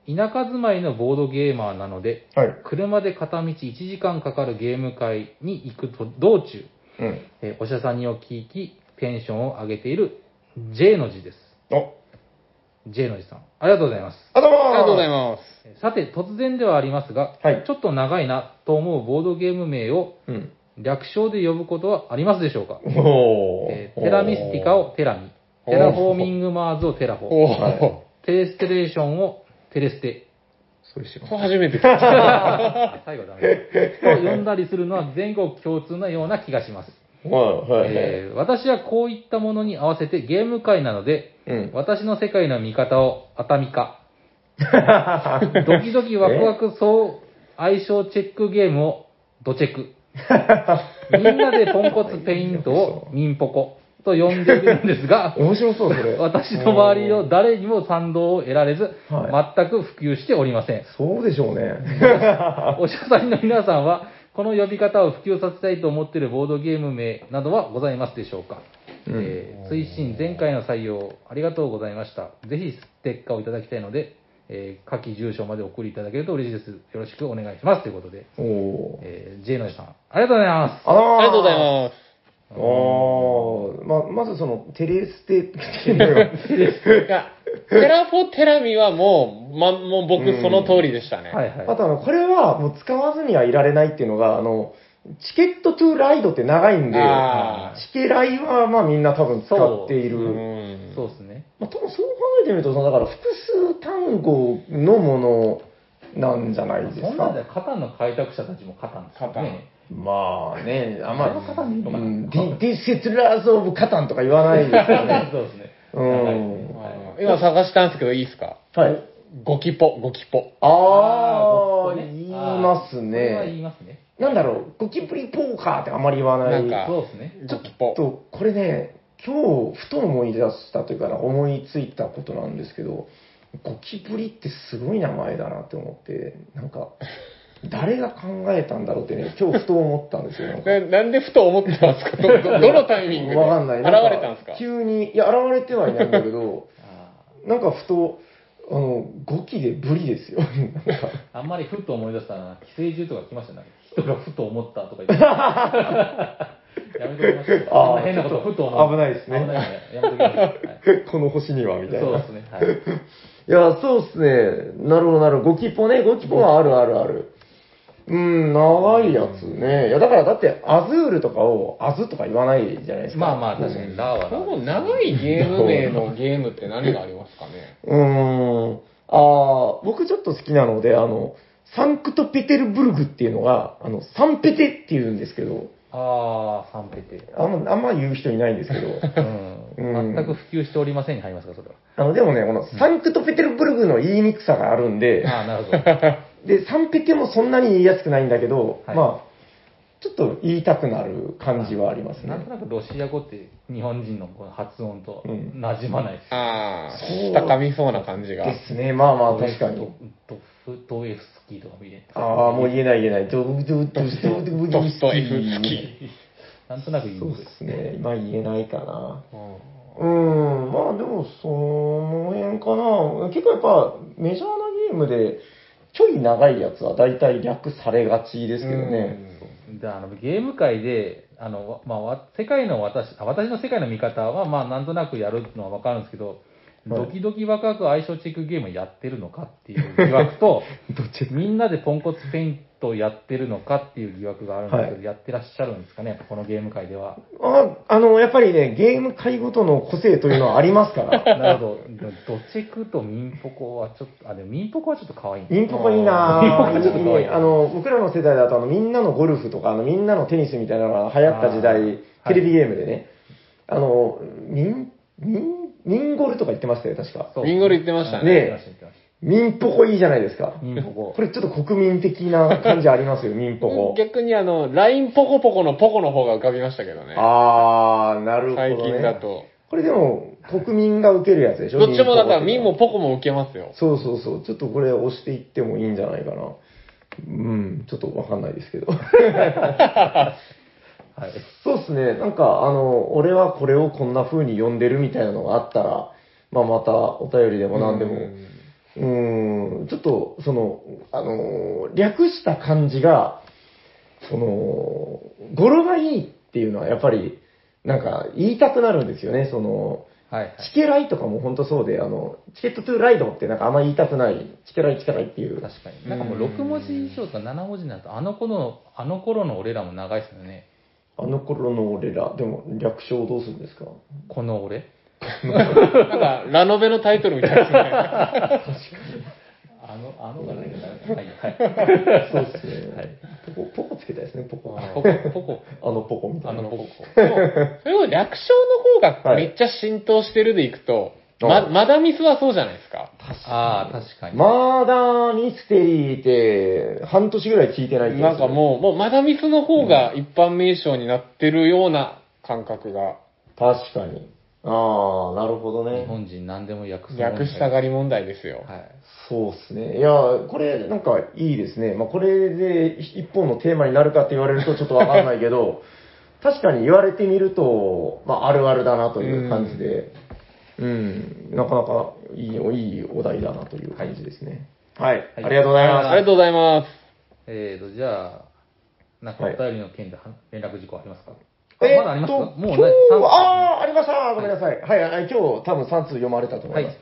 ー、田舎住まいのボードゲーマーなので、はい。車で片道1時間かかるゲーム会に行くと道中、うん。えーおしゃさんにを聞き、テンションを上げている J の字です。お、J の字さん。ありがとうございます。あどうもありがとうございす。ます。えーさて、突然ではありますが、はいちょっと長いなと思うボードゲーム名をうん。略称で呼ぶことはありますでしょうか、おーえーテラミスティカをテラミ、テラフォーミングマーズをテラフォおー、ー、テレステレーションをテレステ、そうしよ初めて聞いた。<laughs> 最後はダメです。と呼んだりするのは全国共通のような気がします。う。はい、はい、はい。えー私はこういったものに合わせてゲーム界なので、うん。私の世界の見方を熱海化。<laughs> ドキドキワクワクそう、相性チェックゲームをドチェク。<laughs> みんなでポンコツペイントをミンポコと呼んでいるんですが、<laughs> 面白そう、それ。私の周りの誰にも賛同を得られず、は全く普及しておりません。そうでしょうね。<laughs> おしゃさんの皆さんは、この呼び方を普及させたいと思っているボードゲーム名などはございますでしょうか、うんえー推進前回の採用ありがとうございました。ぜひステッカーをいただきたいので、えー、下記住所まで送りいただけると嬉しいです。よろしくお願いします。ということで、おおー。えー、J のさん、ありがとうございます。ありがとうございます。あーま、まずその、テレステって <laughs> いうのがテラフォテラミはもう、ま、もう僕その通りでしたね。はいはい。あとあの、これはもう使わずにはいられないっていうのが、あの、チケットトゥーライドって長いんで、あチケライはまあみんな多分使っている。うんそうですね。まあ多分そう考えてみると、そのだから複数単語のものなんじゃないですかそんなんで。カタンの開拓者たちもカタンですよカタンね。まあね、あんまうんディディセトラーズ・オブ・カタンとか言わないですよね。そうですね。うん今探したんですけどいいですか？はい。ゴキポ、ゴキポ。ああ、ーね言いますあーこれは言いね。ますね。なんだろう、ゴキブリポーカーってあんまり言わない。なんかそうですね。ゴキポ。と、これね、今日、ふと思い出したというかな、思いついたことなんですけど、ゴキブリってすごい名前だなって思って、なんか、誰が考えたんだろうってね、今日ふと思ったんですよ。なななんでふと思ってたんですか？どどどのタイミングで？わかんない。現れたんですか？急に、いや、現れてはいないんだけど、<laughs> あなんかふと、あの、ゴキでブリですよ。なんかーあんまりふと思い出したら、寄生獣とか来ましたね。人がふと思ったとか言って。<laughs> やめときましょう。あ変なことふと思う。危ないですね危ないね。やめときましょう。は <laughs> いこの星には、みたいな。そうですね。はい。いや、そうっすね。なるほど、なるほど。ゴキポね、ゴキポはあるあるある。うん、長いやつね。いや、だからだって、アズールとかを、アズとか言わないじゃないですか。まあまあ、確かに、ラーはラこのー。長いゲーム名の <laughs> ゲームって何がありますかね？うーん。ああ、僕ちょっと好きなので、あの、サンクトペテルブルグっていうのが、あの、サンペテっていうんですけど、あー、サンペテ。あんま、あんま言う人いないんですけど、<laughs> うん。全く普及しておりませんに入りますか、それは。あの、でもね、このサンクトペテルブルグの言いにくさがあるんで、ああ、なるほど。で、サンペテもそんなに言いやすくないんだけど、はいまあ、ちょっと言いたくなる感じはありますねなん。となくロシア語って日本人のこの発音とうん馴染まないです。ああ、そう下噛みそうな感じが。ですね。まあまあ、確かに。ドドドエフスキーとかも言えああ、もう言えない言えない。ドブドブドブドブドブドストエフスキー。なんとなく言いそうですね。まあ言えないかな。うんうん、まあでもその辺かな。結構やっぱメジャーなゲームでちょい長いやつは大体略されがちですけどね。であのゲーム界で、あのまあわ、世界の私あ、私の世界の見方は、まあ、なんとなくやるのはわかるんですけど、はい。ドキドキワクワク相性チェックゲームやってるのかっていう疑惑と、<laughs> みんなでポンコツペイントやってるのかっていう疑惑があるんですけど、はいやってらっしゃるんですかね、やっぱこのゲーム界では。ああの、やっぱりね、ゲーム界ごとの個性というのはありますから。<laughs> なるほど。でもドチェクとミンポコはちょっと、あ、でもミンポコはちょっと可愛いねインポコいいなイ <laughs> ンポコちょっと可愛いあの、僕らの世代だと、あの、みんなのゴルフとか、あの、みんなのテニスみたいなのが流行った時あー代、テレビゲームでね、あの、ミン、ミン、ミンゴルとか言ってましたよ、確か。そうミンゴル言ってましたね。ね言ってました言ってましミンポコいいじゃないですかた。ミンポコこ。れちょっと国民的な感じありますよ、<laughs> ミンポコ。逆にあの、ラインポコポコのポコの方が浮かびましたけどね。あー、なるほど、ね。最近だ。と。これでも、国民が受けるやつでしょ？どっちもだからミンもポコも受けますよ。そうそうそう。ちょっとこれ押していってもいいんじゃないかな。うん、ちょっとわかんないですけど。<laughs> はい。そうですね。なんか、あの、俺はこれをこんな風に呼んでるみたいなのがあったら、まあまたお便りでも何でも、うーん、ちょっと、その、あの、略した感じが、その、語呂がいいっていうのはやっぱり、なんか言いたくなるんですよね。その、はいはい。チケライとかも本当そうで、あの、チケットトゥーライドってなんかあんま言いたくない、チケライチケライっていう。確かに。なんかもう6文字以上とか7文字になると、あの頃の、あの頃の俺らも長いですよね。あの頃の俺ら、でも略称どうするんですか？この俺？なんか、ラノベのタイトルみたいですね。あの、あのがないかな。<laughs> はい、はい。そうですね。はい。ポコ、ポコつけたいですね、ポコ。ポコ、ポコ。あのポコみたいな。あのポコ。でもそれを略称の方がめっちゃ浸透してるでいくと、はいま、マダミスはそうじゃないですか。ああ、確かに。マーダーミステリーって、半年ぐらい聞いてないなんかもう、もうマダミスの方が一般名称になってるような感覚が、確かに。ああ、なるほど日ね。本人何でも訳す。略したがり問題ですよ。はい。そうですね。いや、これなんかいいですね。まあこれで一本のテーマになるかって言われるとちょっとわかんないけど、<laughs> 確かに言われてみると、まああるあるだなという感じで、うん、なかなかいい、いいお題だなという感じですね。はい。ありがとうございます。ありがとうございます。えーと、じゃあ、なんかお便りの件では連絡事項ありますか、えーっともう今日三は、あー、ありました。ごめんなさい。はい、はい、今日多分3通読まれたと思います。はい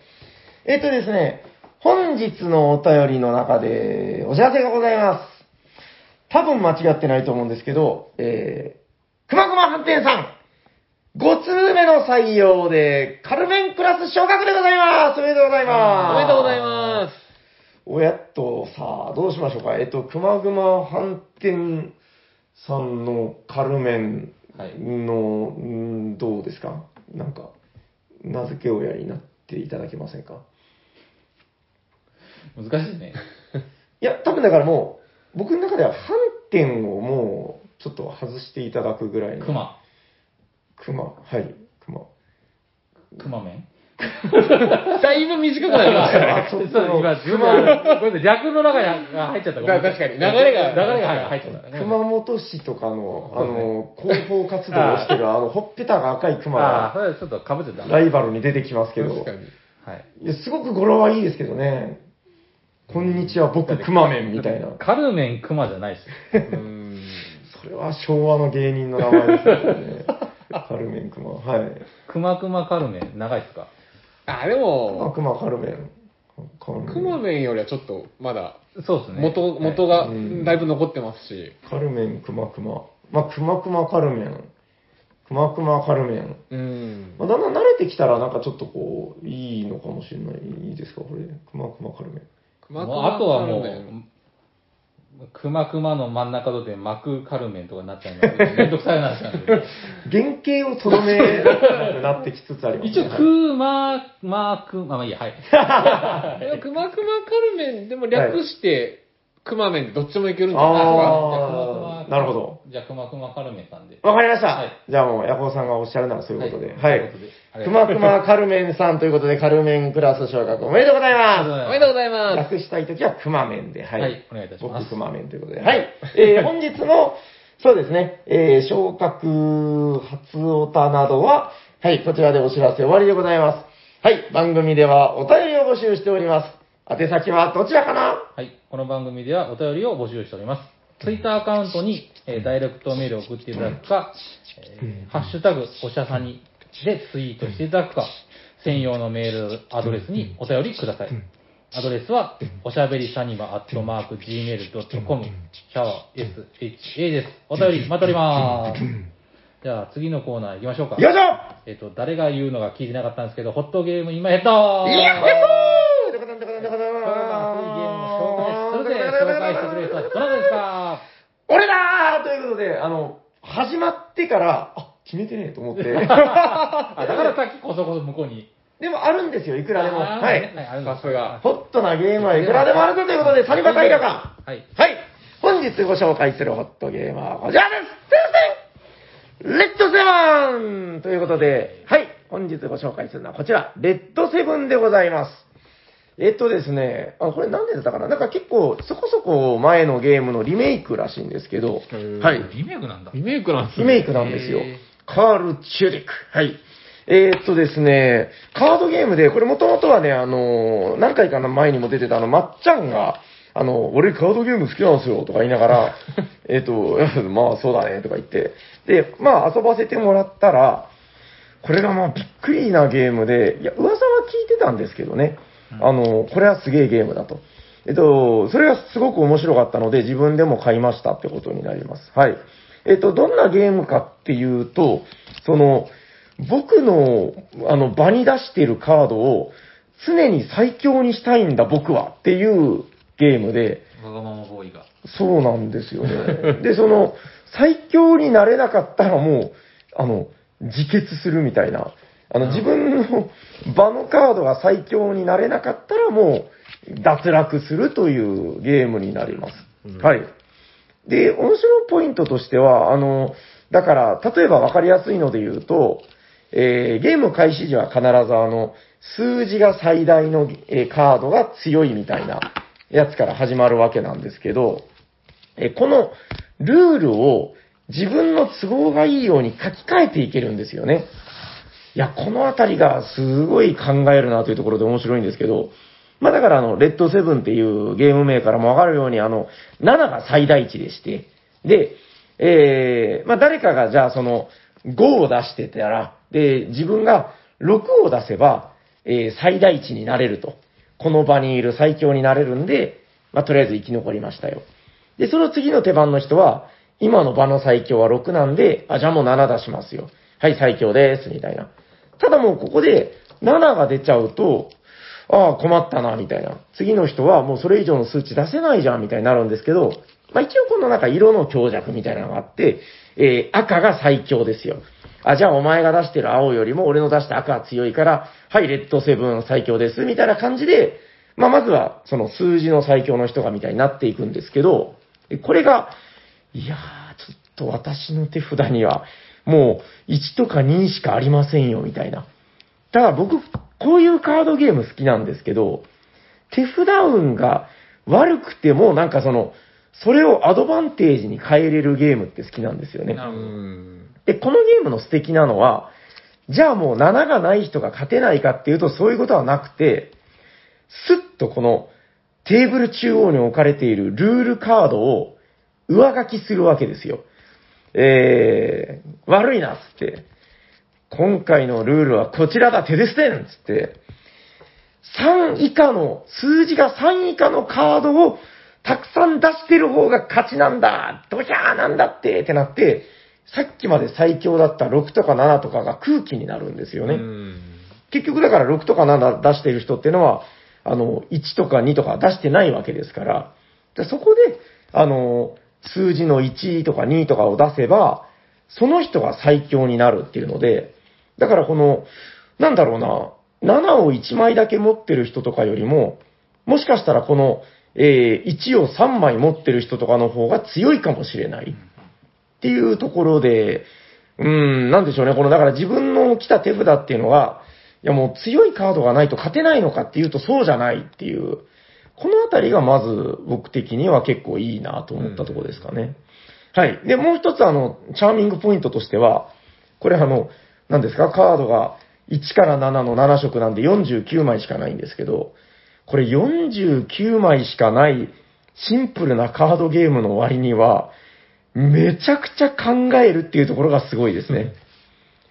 えーっとですね、本日のお便りの中でお知らせがございます。多分間違ってないと思うんですけど、えー、くまくま飯店さん、5通目の採用で、カルメンクラス昇格でございます。おめでとうございます。おめでとうございます。おやっと、さあ、どうしましょうか。えっと、くまぐま飯店さんのカルメンの、んどうですか？なんか、名付け親になっていただけませんか？難しいね。<laughs> いや、多分だからもう、僕の中では飯店をもう、ちょっと外していただくぐらいの。熊。熊。はい、熊。熊麺 <laughs> だいぶ短くなりましたね。あそう、今、自分で、これで略の中に入っちゃっただ確かに流れが流れが入っちゃった。熊本市とかの、あの、広報活動をしてる、あの、ほっぺたが赤い熊が、れちょっとかぶってた。ライバルに出てきますけど。確かに。はい。すごく語呂はいいですけどね。こんにちは、僕、クマメンみたいな。カルメン熊じゃないし。うーん。それは昭和の芸人の名前ですよね。<laughs> カルメンクマ。はい。クマクマカルメン、長いっすか？あ、でも、クマカルメン。カルメンクマメンよりはちょっとまだそうですね。元、元がうんだいぶ残ってますし。カルメン、クマクマ。まあ、クマクマカルメン。クマクマカルメン。うん。まあ、だんだん慣れてきたら、なんかちょっとこう、いいのかもしれない。いいですか、これ。クマクマカルメン。クマクマあとはもカルメンう、クマクマの真ん中とで巻くカルメンとかになっちゃうので、<laughs> めんどくさい話なんで。原型をとどめなくなってきつつあります、一応、クマ、マク、まあまあいいや、はい。<laughs> でもクマクマカルメンでも略して、クマメンでどっちもいけるんじゃないですか？なるほど。じゃあ、クマクマカルメンさんで。わかりました。はいじゃあもう、ヤコウさんがおっしゃるならそういうことで。ははいくまくまカルメンさんということで、カルメンクラス昇格おめでとうございまおめでとうございす。ます。略したいときはクマメンで、はい。はいお願いいたします僕クマメンということで。はい。<laughs> えー、本日の、そうですね、えー、昇格、初オタなどは、はい、こちらでお知らせ終わりでございます。はい、番組ではお便りを募集しております。宛先はどちらかな？はい。この番組ではお便りを募集しております。ツイッターアカウントに、えーダイレクトメールを送っていただくか、えーハッシュタグ、おしゃさにでツイートしていただくか、専用のメールアドレスにお便りください。アドレスは、おしゃべりサニバアットマーク gmail.com、シャワー SHA です。お便り待っております。じゃあ次のコーナー行きましょうか。よいしょえっ、と、誰が言うのか聞いてなかったんですけど、ホットゲーム今ヘッドイヤッホーどなたですか俺だーということで、あの、始まってから、あ、決めてねえと思って。<laughs> あ、だからさっきこそこそ向こうに。でもあるんですよ、いくらでも。あーはい。ねあるんさすが。ホットなゲームはいくらでもあるぞということで、サニバタイラか。はい。はい。本日ご紹介するホットゲームはこちらです先生レッドセブンということで、はい。本日ご紹介するのはこちら、レッドセブンでございます。えっとですね、あ、これ何でだったかな？なんか結構そこそこ前のゲームのリメイクらしいんですけど、ーはい。リメイクなんだ。リメイクなんですリメイクなんですよ。カール・チュリック。はい。えーっとですね、カードゲームで、これもともとはね、あの、何回かの前にも出てたあの、まっちゃんが、あの、俺カードゲーム好きなんですよ、とか言いながら、<laughs> えーっと、<laughs> まあそうだね、とか言って。で、まあ遊ばせてもらったら、これがまあびっくりなゲームで、いや、噂は聞いてたんですけどね、あの、これはすげえゲームだと。えっと、それがすごく面白かったので、自分でも買いましたってことになります。はい。えっと、どんなゲームかっていうと、その、僕の、あの、場に出しているカードを、常に最強にしたいんだ、僕はっていうゲームで、わがままボーイが。そうなんですよね。<laughs> で、その、最強になれなかったらもう、あの、自決するみたいな。あの、自分の場のカードが最強になれなかったらもう、脱落するというゲームになります。はい。で、面白いポイントとしては、あの、だから、例えば分かりやすいので言うと、えーゲーム開始時は必ずあの、数字が最大の、えーカードが強いみたいなやつから始まるわけなんですけど、えーこのルールを自分の都合がいいように書き換えていけるんですよね。いや、このあたりがすごい考えるなというところで面白いんですけど、まあだからあの、レッドセブンっていうゲーム名からもわかるようにあの、7が最大値でして、で、えー、まあ誰かがじゃあその、5を出してたら、で、自分が6を出せば、えー最大値になれると。この場にいる最強になれるんで、まあとりあえず生き残りましたよ。で、その次の手番の人は、今の場の最強は6なんで、あ、じゃあもう7出しますよ。はい、最強です、みたいな。ただもうここで7が出ちゃうと、ああ、困ったな、みたいな。次の人はもうそれ以上の数値出せないじゃん、みたいになるんですけど、まあ一応このなんか色の強弱みたいなのがあって、えー赤が最強ですよ。あ、じゃあお前が出してる青よりも俺の出した赤が強いから、はい、レッドセブン最強です、みたいな感じで、まあまずはその数字の最強の人がみたいになっていくんですけど、これが、いやー、ちょっと私の手札には、もう1とか2しかありませんよ、みたいな。ただ僕、こういうカードゲーム好きなんですけど、手札運が悪くても、なんかその、それをアドバンテージに変えれるゲームって好きなんですよね。で、このゲームの素敵なのは、じゃあもう7がない人が勝てないかっていうとそういうことはなくて、スッとこのテーブル中央に置かれているルールカードを上書きするわけですよ。えー、悪いなっつって、今回のルールはこちらだ、手ですてんっつって、3以下の、数字が3以下のカードをたくさん出してる方が勝ちなんだドヒャーなんだってってなって、さっきまで最強だった6とか7とかが空気になるんですよね。うん。結局だから6とか7出してる人っていうのは、あの、1とか2とか出してないわけですから、でそこで、あの、数字の1とか2とかを出せば、その人が最強になるっていうので、だからこの、なんだろうな、7を1枚だけ持ってる人とかよりも、もしかしたらこの、えー1を3枚持ってる人とかの方が強いかもしれない。っていうところで、うーん、なんでしょうね。この、だから自分の来た手札っていうのが、いやもう強いカードがないと勝てないのかっていうとそうじゃないっていう、このあたりがまず僕的には結構いいなと思ったところですかね。はい。で、もう一つあの、チャーミングポイントとしては、これあの、何ですか、カードが1から7の7色なんで49枚しかないんですけど、これ49枚しかないシンプルなカードゲームの割には、めちゃくちゃ考えるっていうところがすごいですね。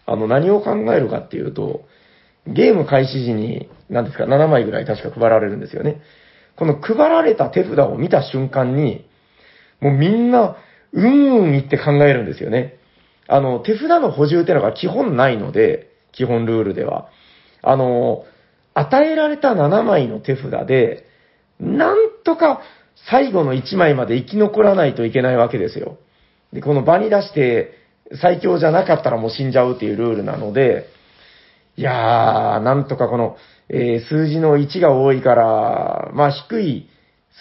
あの、何を考えるかっていうと、ゲーム開始時に、何ですか、7枚ぐらい確か配られるんですよね。この配られた手札を見た瞬間に、もうみんな、うんうん言って考えるんですよね。あの、手札の補充ってのが基本ないので、基本ルールでは。あの、与えられた7枚の手札で、なんとか最後の1枚まで生き残らないといけないわけですよ。で、この場に出して最強じゃなかったらもう死んじゃうっていうルールなので、いやー、なんとかこの、えー数字の1が多いから、まあ低い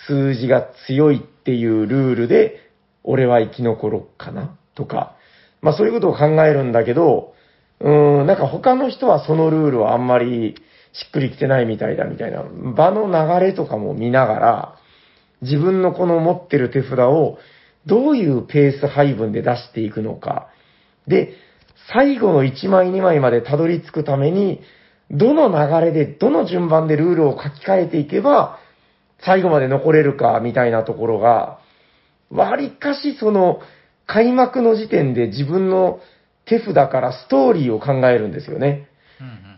数字が強いっていうルールで、俺は生き残ろっかなとか、まあそういうことを考えるんだけど、うーん、なんか他の人はそのルールはあんまりしっくりきてないみたいだみたいな、場の流れとかも見ながら、自分のこの持ってる手札をどういうペース配分で出していくのか。で、最後の1枚2枚までたどり着くために、どの流れで、どの順番でルールを書き換えていけば、最後まで残れるか、みたいなところが、わりかしその、開幕の時点で自分の手札からストーリーを考えるんですよね。うんうん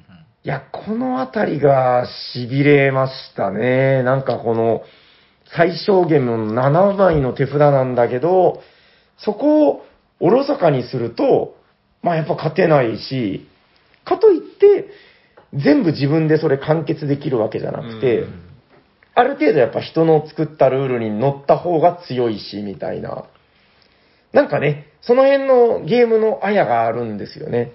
いや、このあたりが痺れましたね。なんかこの、最小限の7枚の手札なんだけど、そこをおろそかにすると、まあやっぱ勝てないし、かといって、全部自分でそれ完結できるわけじゃなくて、うんある程度やっぱ人の作ったルールに乗った方が強いし、みたいな。なんかね、その辺のゲームのあやがあるんですよね。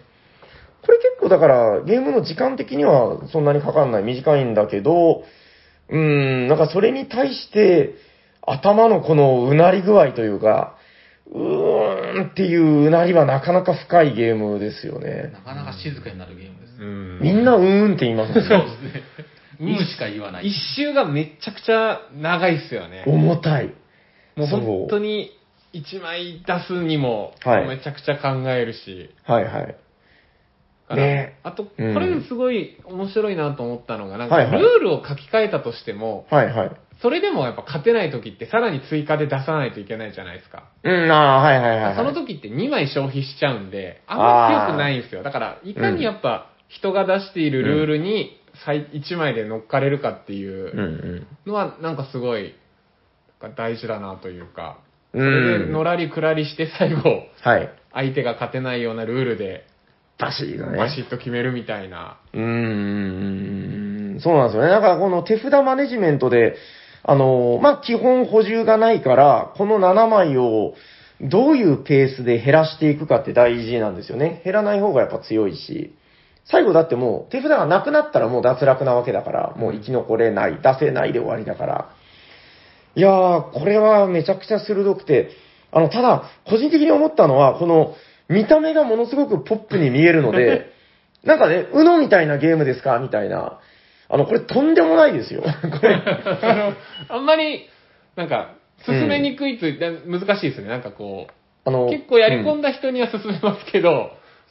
これ結構だから、ゲームの時間的にはそんなにかかんない、短いんだけど、うーん、なんかそれに対して、頭のこのうなり具合というか、うーんっていううなりはなかなか深いゲームですよね。なかなか静かになるゲームです。うんみんなうーんって言います。そうですね。うんしか言わない。一周がめちゃくちゃ長いっすよね。重たい。もう本当に1枚出すにもはいめちゃくちゃ考えるし。はいはい。だからねあと、こうんれすごい面白いなと思ったのが、なんかはいはいルールを書き換えたとしても、はいはい。それでもやっぱ勝てない時ってさらに追加で出さないといけないじゃないですか。うん、ああ、はいはいはい、はい。その時って2枚消費しちゃうんで、あんまり強くないんですよ。だから、いかにやっぱ人が出しているルールに最1枚で乗っかれるかっていう。のは、なんかすごい大事だなというか、うそれでん。のらりくらりして最後、はい。相手が勝てないようなルールでバシッがね。バシッと決めるみたいな。うーん、そうなんですよね。だからこの手札マネジメントで、あの、まあ、基本補充がないから、この7枚をどういうペースで減らしていくかって大事なんですよね。減らない方がやっぱ強いし。最後だってもう手札がなくなったらもう脱落なわけだから、もう生き残れない、出せないで終わりだから。いやー、これはめちゃくちゃ鋭くて、あの、ただ、個人的に思ったのは、この、見た目がものすごくポップに見えるので、<laughs> なんかね、うのみたいなゲームですかみたいな。あの、これとんでもないですよ。<laughs> これ。あんまり、なんか、進めにくいという、だ難しいですね。なんかこう、あの、結構やり込んんだ人には進めますけど、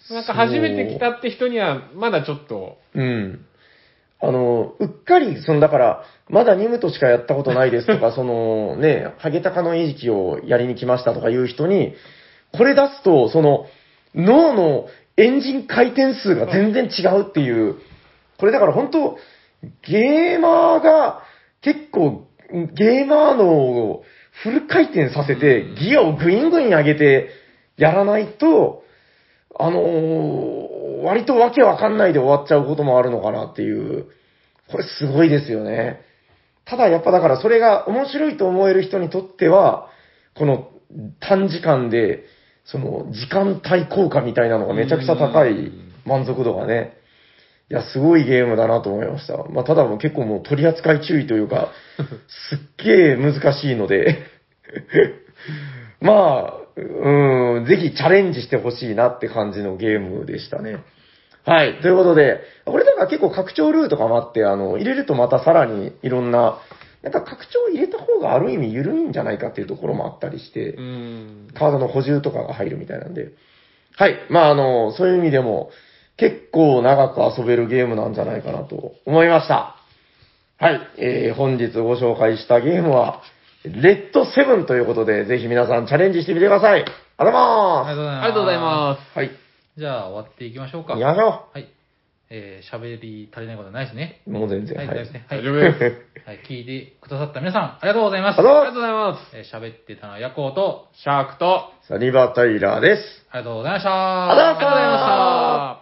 なんか初めて来たって人にはまだちょっと、うん。あの、うっかり、その、だから、まだニムとしかやったことないですとか、<laughs> その、ね、ハゲタカの餌食をやりに来ましたとかいう人に、これ出すと、その、脳のエンジン回転数が全然違うっていう、これだから本当、ゲーマーが結構、ゲーマー脳をフル回転させて、ギアをグイングイン上げてやらないと、あのー割とわけわかんないで終わっちゃうこともあるのかなっていう、これすごいですよね。ただやっぱだからそれが面白いと思える人にとっては、この短時間で、その時間帯効果みたいなのがめちゃくちゃ高い満足度がね。いや、すごいゲームだなと思いました。まあ、ただもう結構もう取り扱い注意というか、<laughs> すっげえ難しいので、<laughs> まあ、うん、ぜひチャレンジしてほしいなって感じのゲームでしたね。はい。ということで、これだから結構拡張ルートがもあって、あの、入れるとまたさらにいろんな、なんか拡張入れた方がある意味緩いんじゃないかっていうところもあったりして、うん。カードの補充とかが入るみたいなんで。はい。まあ、あの、そういう意味でも、結構長く遊べるゲームなんじゃないかなと思いました。はい。えー、本日ご紹介したゲームは、レッドセブンということで、ぜひ皆さんチャレンジしてみてください。ありがとうございまありがとうございます。ありがとうございます。す。はい。じゃあ終わっていきましょうか。行きましょはい。えー、喋り足りないことはないですね。う。もう全然。はい、はい。大丈夫ですね。はい大丈夫です。<laughs> はい、聞いてくださった皆さん、ありがとうございます。ありがとうございます。えー喋ってたのはヤコウと、シャークと、サニバタイラーです。ありがとうございましたありがとうございました。